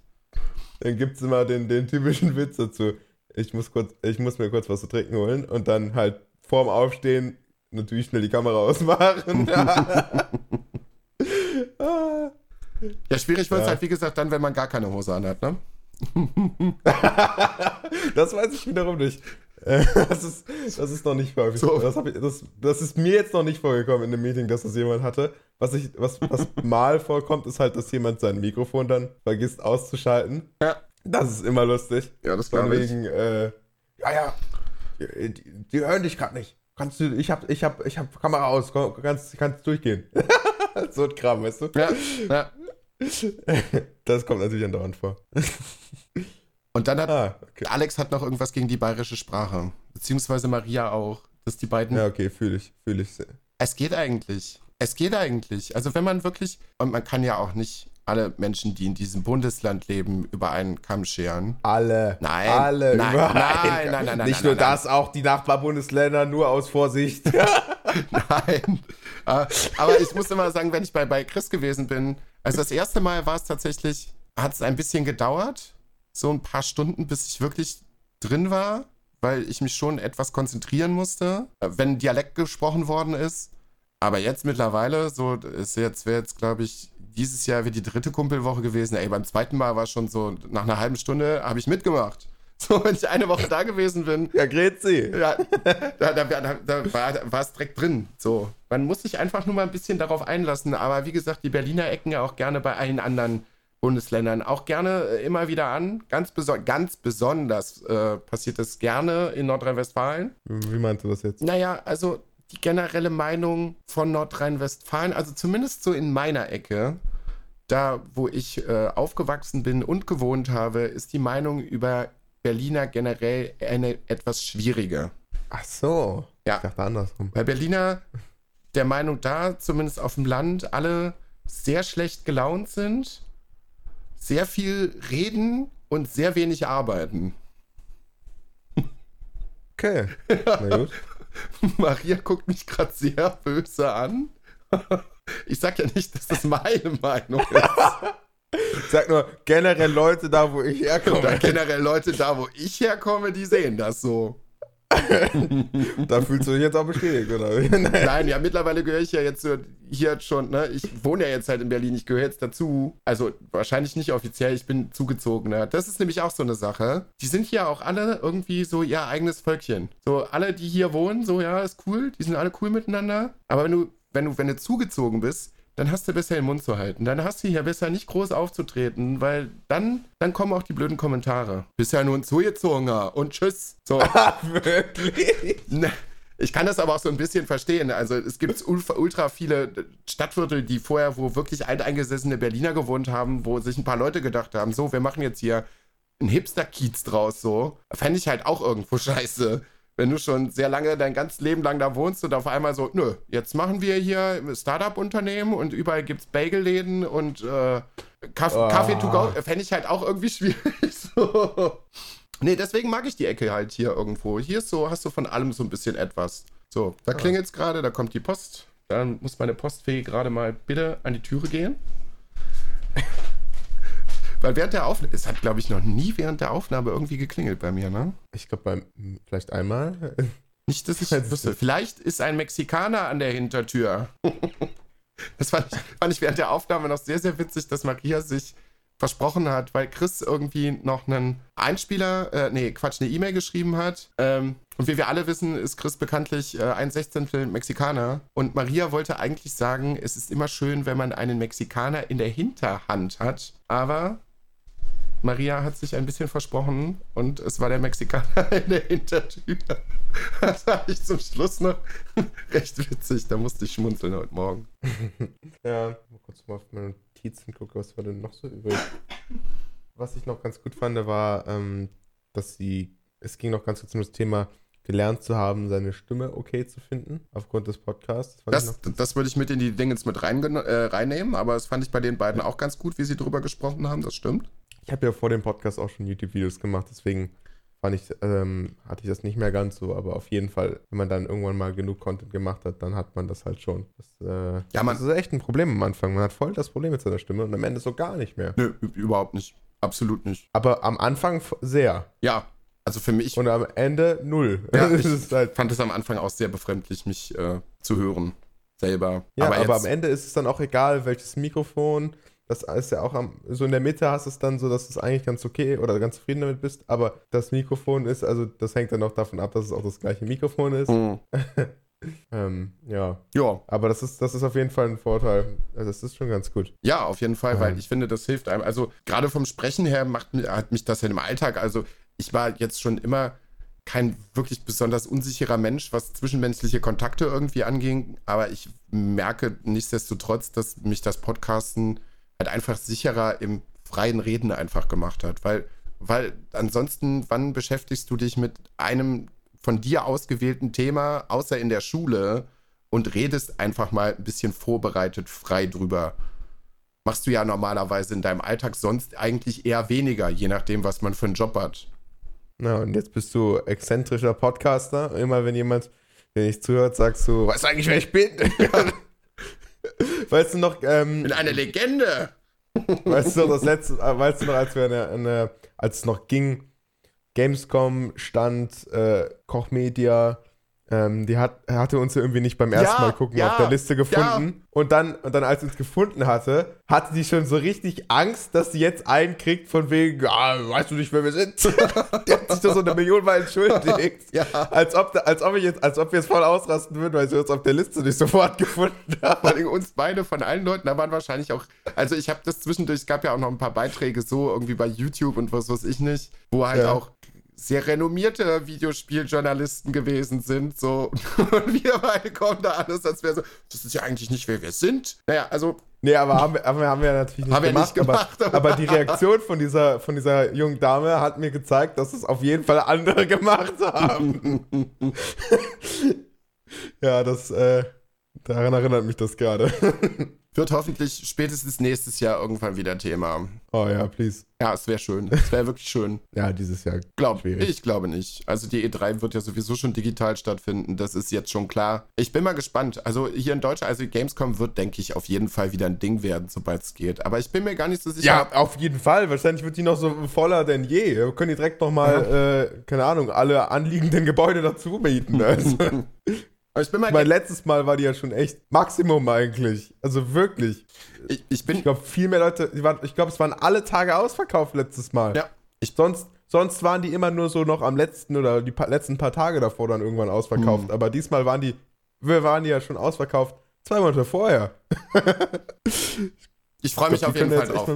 dann gibt es immer den, den typischen Witz dazu. Ich muss, kurz, ich muss mir kurz was zu trinken holen und dann halt vorm Aufstehen natürlich schnell die Kamera ausmachen. [LAUGHS] [LAUGHS] ja, schwierig wird es ja. halt, wie gesagt, dann, wenn man gar keine Hose anhat, ne? [LAUGHS] das weiß ich wiederum nicht. [LAUGHS] Das ist, das ist noch nicht häufig. So. Das, ich, das, das, ist mir jetzt noch nicht vorgekommen in dem Meeting, dass das jemand hatte. Was, ich, was, was [LAUGHS] mal vorkommt, ist halt, dass jemand sein Mikrofon dann vergisst auszuschalten. Ja. Das ist immer lustig. Ja, das ich. Wegen, äh, ja, ja, die, die, die hören dich gerade nicht. Kannst du, ich hab, ich hab, ich hab Kamera aus, kannst, kannst durchgehen. [LAUGHS] so ein Kram, weißt du? Ja, ja. [LAUGHS] Das kommt natürlich andauernd vor. [LAUGHS] Und dann hat ah, okay. Alex hat noch irgendwas gegen die bayerische Sprache. Beziehungsweise Maria auch. Dass die beiden. Ja, okay, fühle ich, fühle ich. Es geht eigentlich. Es geht eigentlich. Also wenn man wirklich. Und man kann ja auch nicht alle Menschen, die in diesem Bundesland leben, über einen Kamm scheren. Alle. Nein. Alle. Nein, nein, nein, nein, nein. Nicht nein, nur nein, das, auch die Nachbarbundesländer nur aus Vorsicht. [LAUGHS] nein. Äh, aber ich muss immer sagen, wenn ich bei, bei Chris gewesen bin, also das erste Mal war es tatsächlich, hat es ein bisschen gedauert, so ein paar Stunden, bis ich wirklich drin war, weil ich mich schon etwas konzentrieren musste, wenn Dialekt gesprochen worden ist. Aber jetzt mittlerweile, so ist jetzt, wäre jetzt, glaube ich, dieses Jahr wie die dritte Kumpelwoche gewesen. Ey, beim zweiten Mal war schon so, nach einer halben Stunde habe ich mitgemacht. [LAUGHS] So, wenn ich eine Woche da gewesen bin. Ja, Grezi. Ja, da, da, da, da war es direkt drin. So, man muss sich einfach nur mal ein bisschen darauf einlassen. Aber wie gesagt, die Berliner ecken ja auch gerne bei allen anderen Bundesländern auch gerne äh, immer wieder an. Ganz, beso ganz besonders äh, passiert das gerne in Nordrhein-Westfalen. Wie meinst du das jetzt? Naja, also die generelle Meinung von Nordrhein-Westfalen, also zumindest so in meiner Ecke, da wo ich äh, aufgewachsen bin und gewohnt habe, ist die Meinung über Berliner generell eine etwas schwierige. Ach so. Ja. Ich dachte andersrum. Bei Berliner der Meinung da, zumindest auf dem Land, alle sehr schlecht gelaunt sind, sehr viel reden und sehr wenig arbeiten. Okay. Na gut. [LAUGHS] Maria guckt mich gerade sehr böse an. [LAUGHS] Ich sag ja nicht, dass das meine Meinung ist. [LAUGHS] Sag nur, generell Leute da, wo ich herkomme. generell Leute da, wo ich herkomme, die sehen das so. [LAUGHS] da fühlst du dich jetzt auch bestätigt, oder? [LAUGHS] Nein, ja, mittlerweile gehöre ich ja jetzt hier schon, ne? Ich wohne ja jetzt halt in Berlin, ich gehöre jetzt dazu. Also wahrscheinlich nicht offiziell, ich bin zugezogen. Ne? Das ist nämlich auch so eine Sache. Die sind hier auch alle irgendwie so ihr eigenes Völkchen. So alle, die hier wohnen, so ja, ist cool, die sind alle cool miteinander. Aber wenn du, wenn du, wenn du zugezogen bist, dann hast du besser den Mund zu halten. Dann hast du hier besser nicht groß aufzutreten, weil dann, dann kommen auch die blöden Kommentare. Bist ja nur ein Zugezogener und tschüss. So. [LAUGHS] Wirklich? Ne, ich kann das aber auch so ein bisschen verstehen. Also es gibt ultra viele Stadtviertel, die vorher, wo wirklich alteingesessene Berliner gewohnt haben, wo sich ein paar Leute gedacht haben, so, wir machen jetzt hier einen Hipster-Kiez draus, so. Fände ich halt auch irgendwo scheiße wenn du schon sehr lange, dein ganzes Leben lang da wohnst und auf einmal so, nö, jetzt machen wir hier Startup-Unternehmen und überall gibt es Bagelläden und äh, Kaff oh. Kaffee to go, fände ich halt auch irgendwie schwierig. [LAUGHS] so. Nee, deswegen mag ich die Ecke halt hier irgendwo. Hier ist so, hast du von allem so ein bisschen etwas. So, da ah. klingelt es gerade, da kommt die Post. Dann muss meine Postfee gerade mal bitte an die Türe gehen. Weil während der Aufnahme, es hat glaube ich noch nie während der Aufnahme irgendwie geklingelt bei mir, ne? Ich glaube beim, vielleicht einmal. [LAUGHS] Nicht, dass ich wüsste. Vielleicht ist ein Mexikaner an der Hintertür. [LAUGHS] das fand ich, fand ich während der Aufnahme noch sehr, sehr witzig, dass Maria sich versprochen hat, weil Chris irgendwie noch einen Einspieler, äh, nee, Quatsch, eine E-Mail geschrieben hat. Ähm, und wie wir alle wissen, ist Chris bekanntlich äh, ein Sechzehntel Mexikaner. Und Maria wollte eigentlich sagen, es ist immer schön, wenn man einen Mexikaner in der Hinterhand hat. Aber Maria hat sich ein bisschen versprochen und es war der Mexikaner [LAUGHS] in der Hintertür. [LAUGHS] Das war ich zum Schluss noch [LAUGHS] recht witzig. Da musste ich schmunzeln heute Morgen. ja, mal kurz mal auf meine Notizen gucken, was war denn noch so übrig. Was ich noch ganz gut fand, war, ähm, dass sie, es ging noch ganz kurz um das Thema, gelernt zu haben, seine Stimme okay zu finden, aufgrund des Podcasts. Das, das, das würde ich mit in die Dingens mit rein, äh, reinnehmen, aber das fand ich bei den beiden auch ganz gut, wie sie drüber gesprochen haben, das stimmt. Ich habe ja vor dem Podcast auch schon YouTube-Videos gemacht, deswegen fand ich, ähm, hatte ich das nicht mehr ganz so, aber auf jeden Fall, wenn man dann irgendwann mal genug Content gemacht hat, dann hat man das halt schon. Das, äh, ja, man, das ist echt ein Problem am Anfang. Man hat voll das Problem mit seiner Stimme und am Ende so gar nicht mehr. Nö, überhaupt nicht. absolut nicht. Aber am Anfang sehr. Ja, also für mich, Und am Ende null. Ja, [LAUGHS] ich halt, fand es am Anfang auch sehr befremdlich, mich äh, zu hören. Selber. ja, aber, jetzt, am Ende ist es dann auch egal, welches Mikrofon. Das ist ja auch am, so in der Mitte hast du es dann so, dass es eigentlich ganz okay oder ganz zufrieden damit bist, aber das Mikrofon ist, also das hängt dann auch davon ab, dass es auch das gleiche Mikrofon ist. Hm. [LAUGHS] Ähm, ja, Ja, aber das ist, das ist auf jeden Fall ein Vorteil. Also das ist schon ganz gut. Ja, auf jeden Fall, Ja. weil ich finde, das hilft einem. Also gerade vom Sprechen her macht, hat mich das ja im Alltag. Also ich war jetzt schon immer kein wirklich besonders unsicherer Mensch, was zwischenmenschliche Kontakte irgendwie anging. Aber ich merke nichtsdestotrotz, dass mich das Podcasten halt einfach sicherer im freien Reden einfach gemacht hat. Weil, weil ansonsten, wann beschäftigst du dich mit einem von dir ausgewählten Thema, außer in der Schule, und redest einfach mal ein bisschen vorbereitet frei drüber? machst du ja normalerweise in deinem Alltag sonst eigentlich eher weniger, je nachdem, was man für einen Job hat. Na, und jetzt bist du exzentrischer Podcaster. Immer wenn jemand, der nicht zuhört, sagst du, weißt du eigentlich, wer ich bin? [LAUGHS] weißt du noch, ähm, Bin eine Legende! weißt du noch, das letzte, äh, weißt du noch, als wir eine, eine als es noch ging, Gamescom stand, äh, Kochmedia, ähm, die hat, hatte uns ja irgendwie nicht beim ersten Ja, Mal gucken ja, auf der Liste gefunden. Und dann, und dann, als sie uns gefunden hatte, hatte die schon so richtig Angst, dass sie jetzt einen kriegt von wegen, ah, weißt du nicht, wer wir sind? [LAUGHS] die hat sich da so eine Million Mal entschuldigt. [LAUGHS] Ja. Als ob, als, ob ich jetzt, als ob wir jetzt voll ausrasten würden, weil sie uns auf der Liste nicht sofort gefunden haben. Allem uns beide von allen Leuten, da waren wahrscheinlich auch, also ich habe das zwischendurch, es gab ja auch noch ein paar Beiträge so irgendwie bei YouTube und was weiß ich nicht, wo halt Ja. auch sehr renommierte Videospieljournalisten gewesen sind, so, [LAUGHS] und wir beide kommen da alles, als wäre so, das ist ja eigentlich nicht, wer wir sind. Naja, also, Nee, aber haben wir, aber haben wir natürlich nicht Haben wir gemacht. nicht gemacht, aber, aber- aber die Reaktion von dieser, von dieser jungen Dame hat mir gezeigt, dass es auf jeden Fall andere [LAUGHS] gemacht haben. [LAUGHS] ja, das, äh, daran erinnert mich das gerade. Wird hoffentlich spätestens nächstes Jahr irgendwann wieder Thema. oh ja, please. Ja, es wäre schön, es wäre wirklich schön. [LAUGHS] Ja, dieses Jahr. Glaub, Schwierig. ich glaube nicht. Also die E3 wird ja sowieso schon digital stattfinden. Das ist jetzt schon klar. Ich bin mal gespannt. Also hier in Deutschland, also Gamescom wird, denke ich, auf jeden Fall wieder ein Ding werden, sobald es geht. Aber ich bin mir gar nicht so sicher. Ja, auf jeden Fall. Wahrscheinlich wird die noch so voller denn je. Wir können die direkt nochmal, äh, keine Ahnung, alle anliegenden Gebäude dazu mieten. [LAUGHS] Also. [LAUGHS] Aber ich bin mal. mein letztes Mal war die ja schon echt Maximum eigentlich. Also wirklich. ich, ich bin. Ich glaube, viel mehr Leute, waren, ich glaube, es waren alle Tage ausverkauft letztes Mal. ja, ich, Sonst, sonst waren die immer nur so noch am letzten oder die pa letzten paar Tage davor dann irgendwann ausverkauft. Hm. Aber diesmal waren die, wir waren die ja schon ausverkauft zwei Monate vorher. [LAUGHS] ich freue mich auf jeden Fall drauf.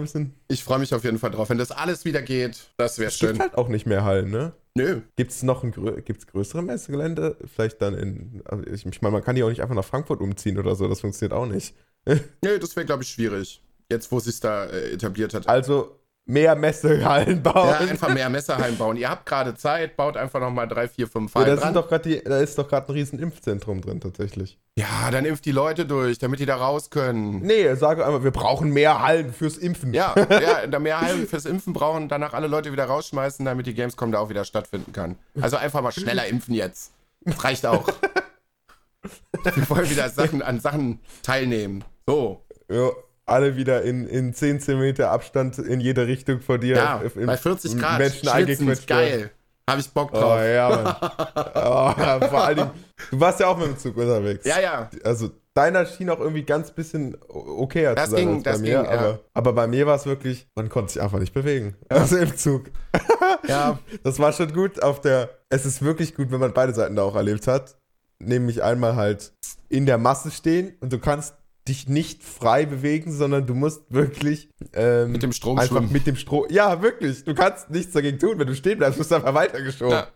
Ich freue mich auf jeden Fall drauf. Wenn das alles wieder geht, das wäre Es gibt schön. halt auch nicht mehr Hallen, ne? Nö. Gibt es noch ein grö gibt's größere Messegelände? Vielleicht dann in. Also ich, ich meine, man kann die auch nicht einfach nach Frankfurt umziehen oder so, das funktioniert auch nicht. [LAUGHS] Nö, das wäre, glaube ich, schwierig. Jetzt, wo sich da äh, etabliert hat. Also mehr Messehallen bauen. Ja, einfach mehr Messerhallen bauen. Ihr habt gerade Zeit, baut einfach nochmal drei, vier, fünf Ja, Hallen da, dran. sind doch die, da ist doch gerade ein riesen Impfzentrum drin, tatsächlich. Ja, dann impft die Leute durch, damit die da raus können. Nee, sage einmal, wir brauchen mehr Hallen fürs Impfen. Ja, [LAUGHS] ja, da mehr Hallen fürs Impfen brauchen, danach alle Leute wieder rausschmeißen, damit die Gamescom da auch wieder stattfinden kann. Also einfach mal schneller impfen jetzt. Das reicht auch. [LAUGHS] Wir wollen wieder Sachen, an Sachen teilnehmen. So. Ja, alle wieder in, in 10 cm Abstand in jede Richtung von dir. Ja, bei 40 Grad. Menschen eingequetscht geil. Habe ich Bock Oh drauf. ja, Mann. [LAUGHS] oh, vor allen Dingen, du warst ja auch mit dem Zug unterwegs. Ja, ja. Also deiner schien auch irgendwie ganz bisschen okayer Das zu sein ging- als bei das mir. ging, ja. aber, aber bei mir war es wirklich, man konnte sich einfach nicht bewegen. Also im Zug. [LAUGHS] Ja, Das war schon gut auf der. Es ist wirklich gut, wenn man beide Seiten da auch erlebt hat. Nämlich einmal halt in der Masse stehen und du kannst dich nicht frei bewegen, sondern du musst wirklich ähm, mit dem Strom einfach schwimmen. mit dem Strom. Ja, wirklich. Du kannst nichts dagegen tun. Wenn du stehen bleibst, wirst du einfach weitergeschoben. Ja.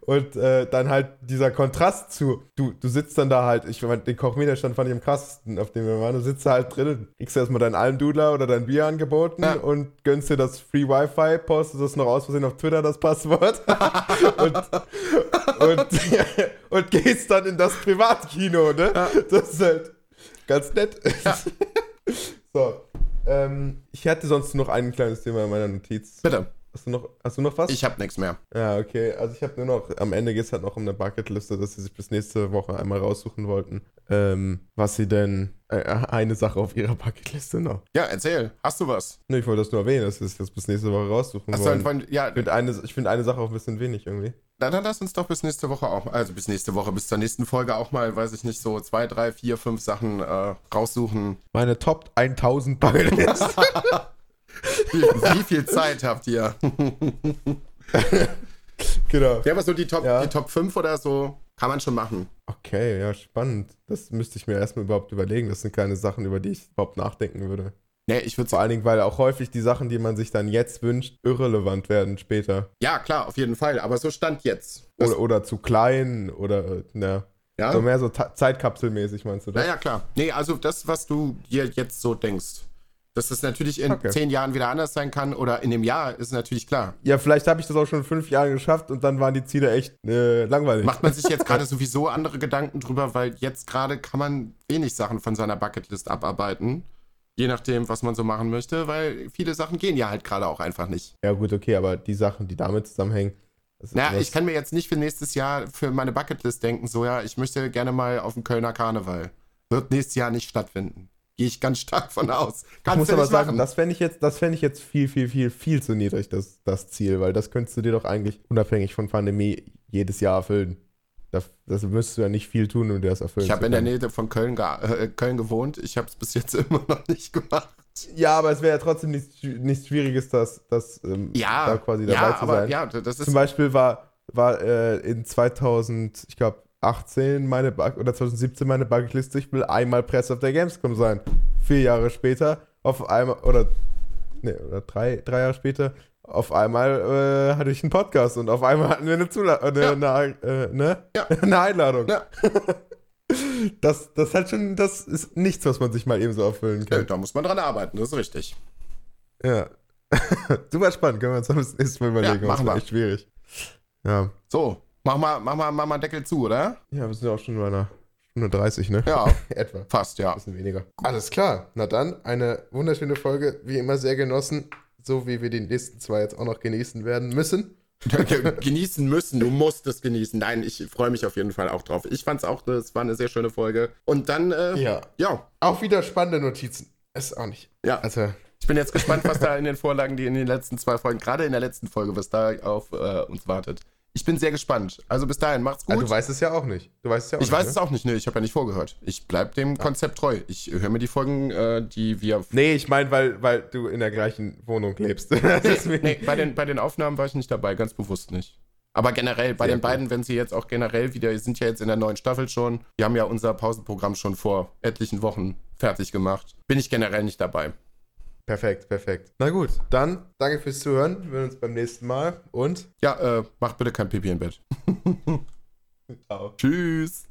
Und äh, dann halt dieser Kontrast zu, du, du sitzt dann da halt, ich meine, den Kochmeterstand fand ich am krassesten, auf dem wir waren. Du sitzt da halt drin, kriegst erstmal deinen Almdudler oder dein Bier angeboten Ja. und gönnst dir das Free Wi-Fi, postest das noch aus Versehen auf Twitter, das Passwort. [LAUGHS] und, und, [LAUGHS] und gehst dann in das Privatkino, ne? Das ist halt ganz nett. [LAUGHS] so. Ähm, ich hatte sonst noch ein kleines Thema in meiner Notiz. Bitte. Hast du noch, hast du noch was? Ich habe nichts mehr. Ja, okay. Also ich habe nur noch, am Ende geht es halt noch um eine Bucketliste, dass sie sich bis nächste Woche einmal raussuchen wollten, ähm, was sie denn, äh, eine Sache auf ihrer Bucketliste noch. Ja, erzähl. Hast du was? Ne, ich wollte das nur erwähnen, dass sie sich das bis nächste Woche raussuchen Achso, wollen. von, ja, Ich finde eine, ich find eine Sache auch ein bisschen wenig irgendwie. Na, dann lass uns doch bis nächste Woche auch, also bis nächste Woche, bis zur nächsten Folge auch mal, weiß ich nicht, so zwei, drei, vier, fünf Sachen äh, raussuchen. Meine Top 1000 Bucketlist. Wie, [LAUGHS] wie viel Zeit habt ihr? [LAUGHS] genau. Ja, aber so die Top, Ja. die Top 5 oder so kann man schon machen. Okay, ja, spannend. Das müsste ich mir erstmal überhaupt überlegen. Das sind keine Sachen, über die ich überhaupt nachdenken würde. Nee, ich würde Vor allen Dingen, weil auch häufig die Sachen, die man sich dann jetzt wünscht, irrelevant werden später. Ja, klar, auf jeden Fall. Aber so stand jetzt. Oder, oder zu klein oder, na, ja? so mehr so Zeitkapselmäßig, meinst du das? ja, klar. Nee, also das, was du dir jetzt so denkst, dass das natürlich in Okay. zehn Jahren wieder anders sein kann oder in dem Jahr, ist natürlich klar. Ja, vielleicht habe ich das auch schon in fünf Jahren geschafft und dann waren die Ziele echt äh, langweilig. Macht man sich jetzt [LAUGHS] gerade sowieso andere Gedanken drüber, weil jetzt gerade kann man wenig Sachen von seiner Bucketlist abarbeiten. Je nachdem, was man so machen möchte, weil viele Sachen gehen ja halt gerade auch einfach nicht. Ja, gut, okay, aber die Sachen, die damit zusammenhängen. Na, das- ich kann mir jetzt nicht für nächstes Jahr für meine Bucketlist denken, so ja, ich möchte gerne mal auf den Kölner Karneval. Wird nächstes Jahr nicht stattfinden. Gehe ich ganz stark von aus. Ich Kannst muss du aber sagen, machen. das fände ich jetzt, das fände ich jetzt viel, viel, viel, viel zu niedrig, das, das Ziel, weil das könntest du dir doch eigentlich unabhängig von Pandemie jedes Jahr erfüllen. Das, das müsstest du ja nicht viel tun, um dir das erfüllen Ich habe in der. Nähe von Köln, ge äh, Köln gewohnt. Ich habe es bis jetzt [LAUGHS] immer noch nicht gemacht. Ja, aber es wäre ja trotzdem nichts, nichts Schwieriges, das, das ähm, Ja, da quasi dabei ja, zu aber sein. ja, das ist Zum Beispiel war, war äh, in 2000, ich glaube 18 meine Buck oder 2017 meine Bucketliste, ich will einmal Press auf der Gamescom sein. Vier Jahre später, auf einmal, oder, nee, oder drei, drei Jahre später, auf einmal äh, hatte ich einen Podcast und auf einmal hatten wir eine, Zula eine, Ja. eine, äh, ne? Ja. [LAUGHS] eine Einladung. Ja. [LAUGHS] Das, das halt schon, das ist nichts, was man sich mal eben so erfüllen Äh, kann. da muss man dran arbeiten, das ist richtig. Ja. [LAUGHS] Super spannend, können wir uns das nächste Mal überlegen. machen das war wir. echt schwierig. Ja. So, mach mal, mach mal, mach mal Deckel zu, oder? Ja, wir sind ja auch schon bei einer Stunde 30, ne? Ja, Etwa. fast, ja. Ein bisschen weniger. Alles klar. Na dann, eine wunderschöne Folge, wie immer sehr genossen. So wie wir die nächsten zwei jetzt auch noch genießen werden müssen. [LAUGHS] genießen müssen, du musst es genießen. Nein, ich freue mich auf jeden Fall auch drauf. Ich fand es auch, es war eine sehr schöne Folge. Und dann, äh, Ja. ja, Auch wieder spannende Notizen. Ist auch nicht. ja. Also, Ich bin jetzt gespannt, was da in den Vorlagen, die in den letzten zwei Folgen, gerade in der letzten Folge, was da auf äh, uns wartet. Ich bin sehr gespannt. Also bis dahin, macht's gut. ah, du weißt es ja auch nicht. Du weißt es ja auch ich nicht. weiß ne? es auch nicht, ne? Ich habe ja nicht vorgehört. Ich bleib dem Konzept treu. Ich höre mir die Folgen, äh, die wir. Nee, ich meine, weil, weil du in der gleichen Wohnung lebst. [LAUGHS] Nee, nee, bei, den, bei den Aufnahmen war ich nicht dabei, ganz bewusst nicht. Aber generell, bei Sehr den gut. beiden, wenn sie jetzt auch generell wieder, sind ja jetzt in der neuen Staffel schon, die haben ja unser Pausenprogramm schon vor etlichen Wochen fertig gemacht. Bin ich generell nicht dabei. Perfekt, perfekt. Na gut, dann danke fürs Zuhören. Wir sehen uns beim nächsten Mal und Ja, äh, macht bitte kein Pipi im Bett. [LAUGHS] ciao. Tschüss.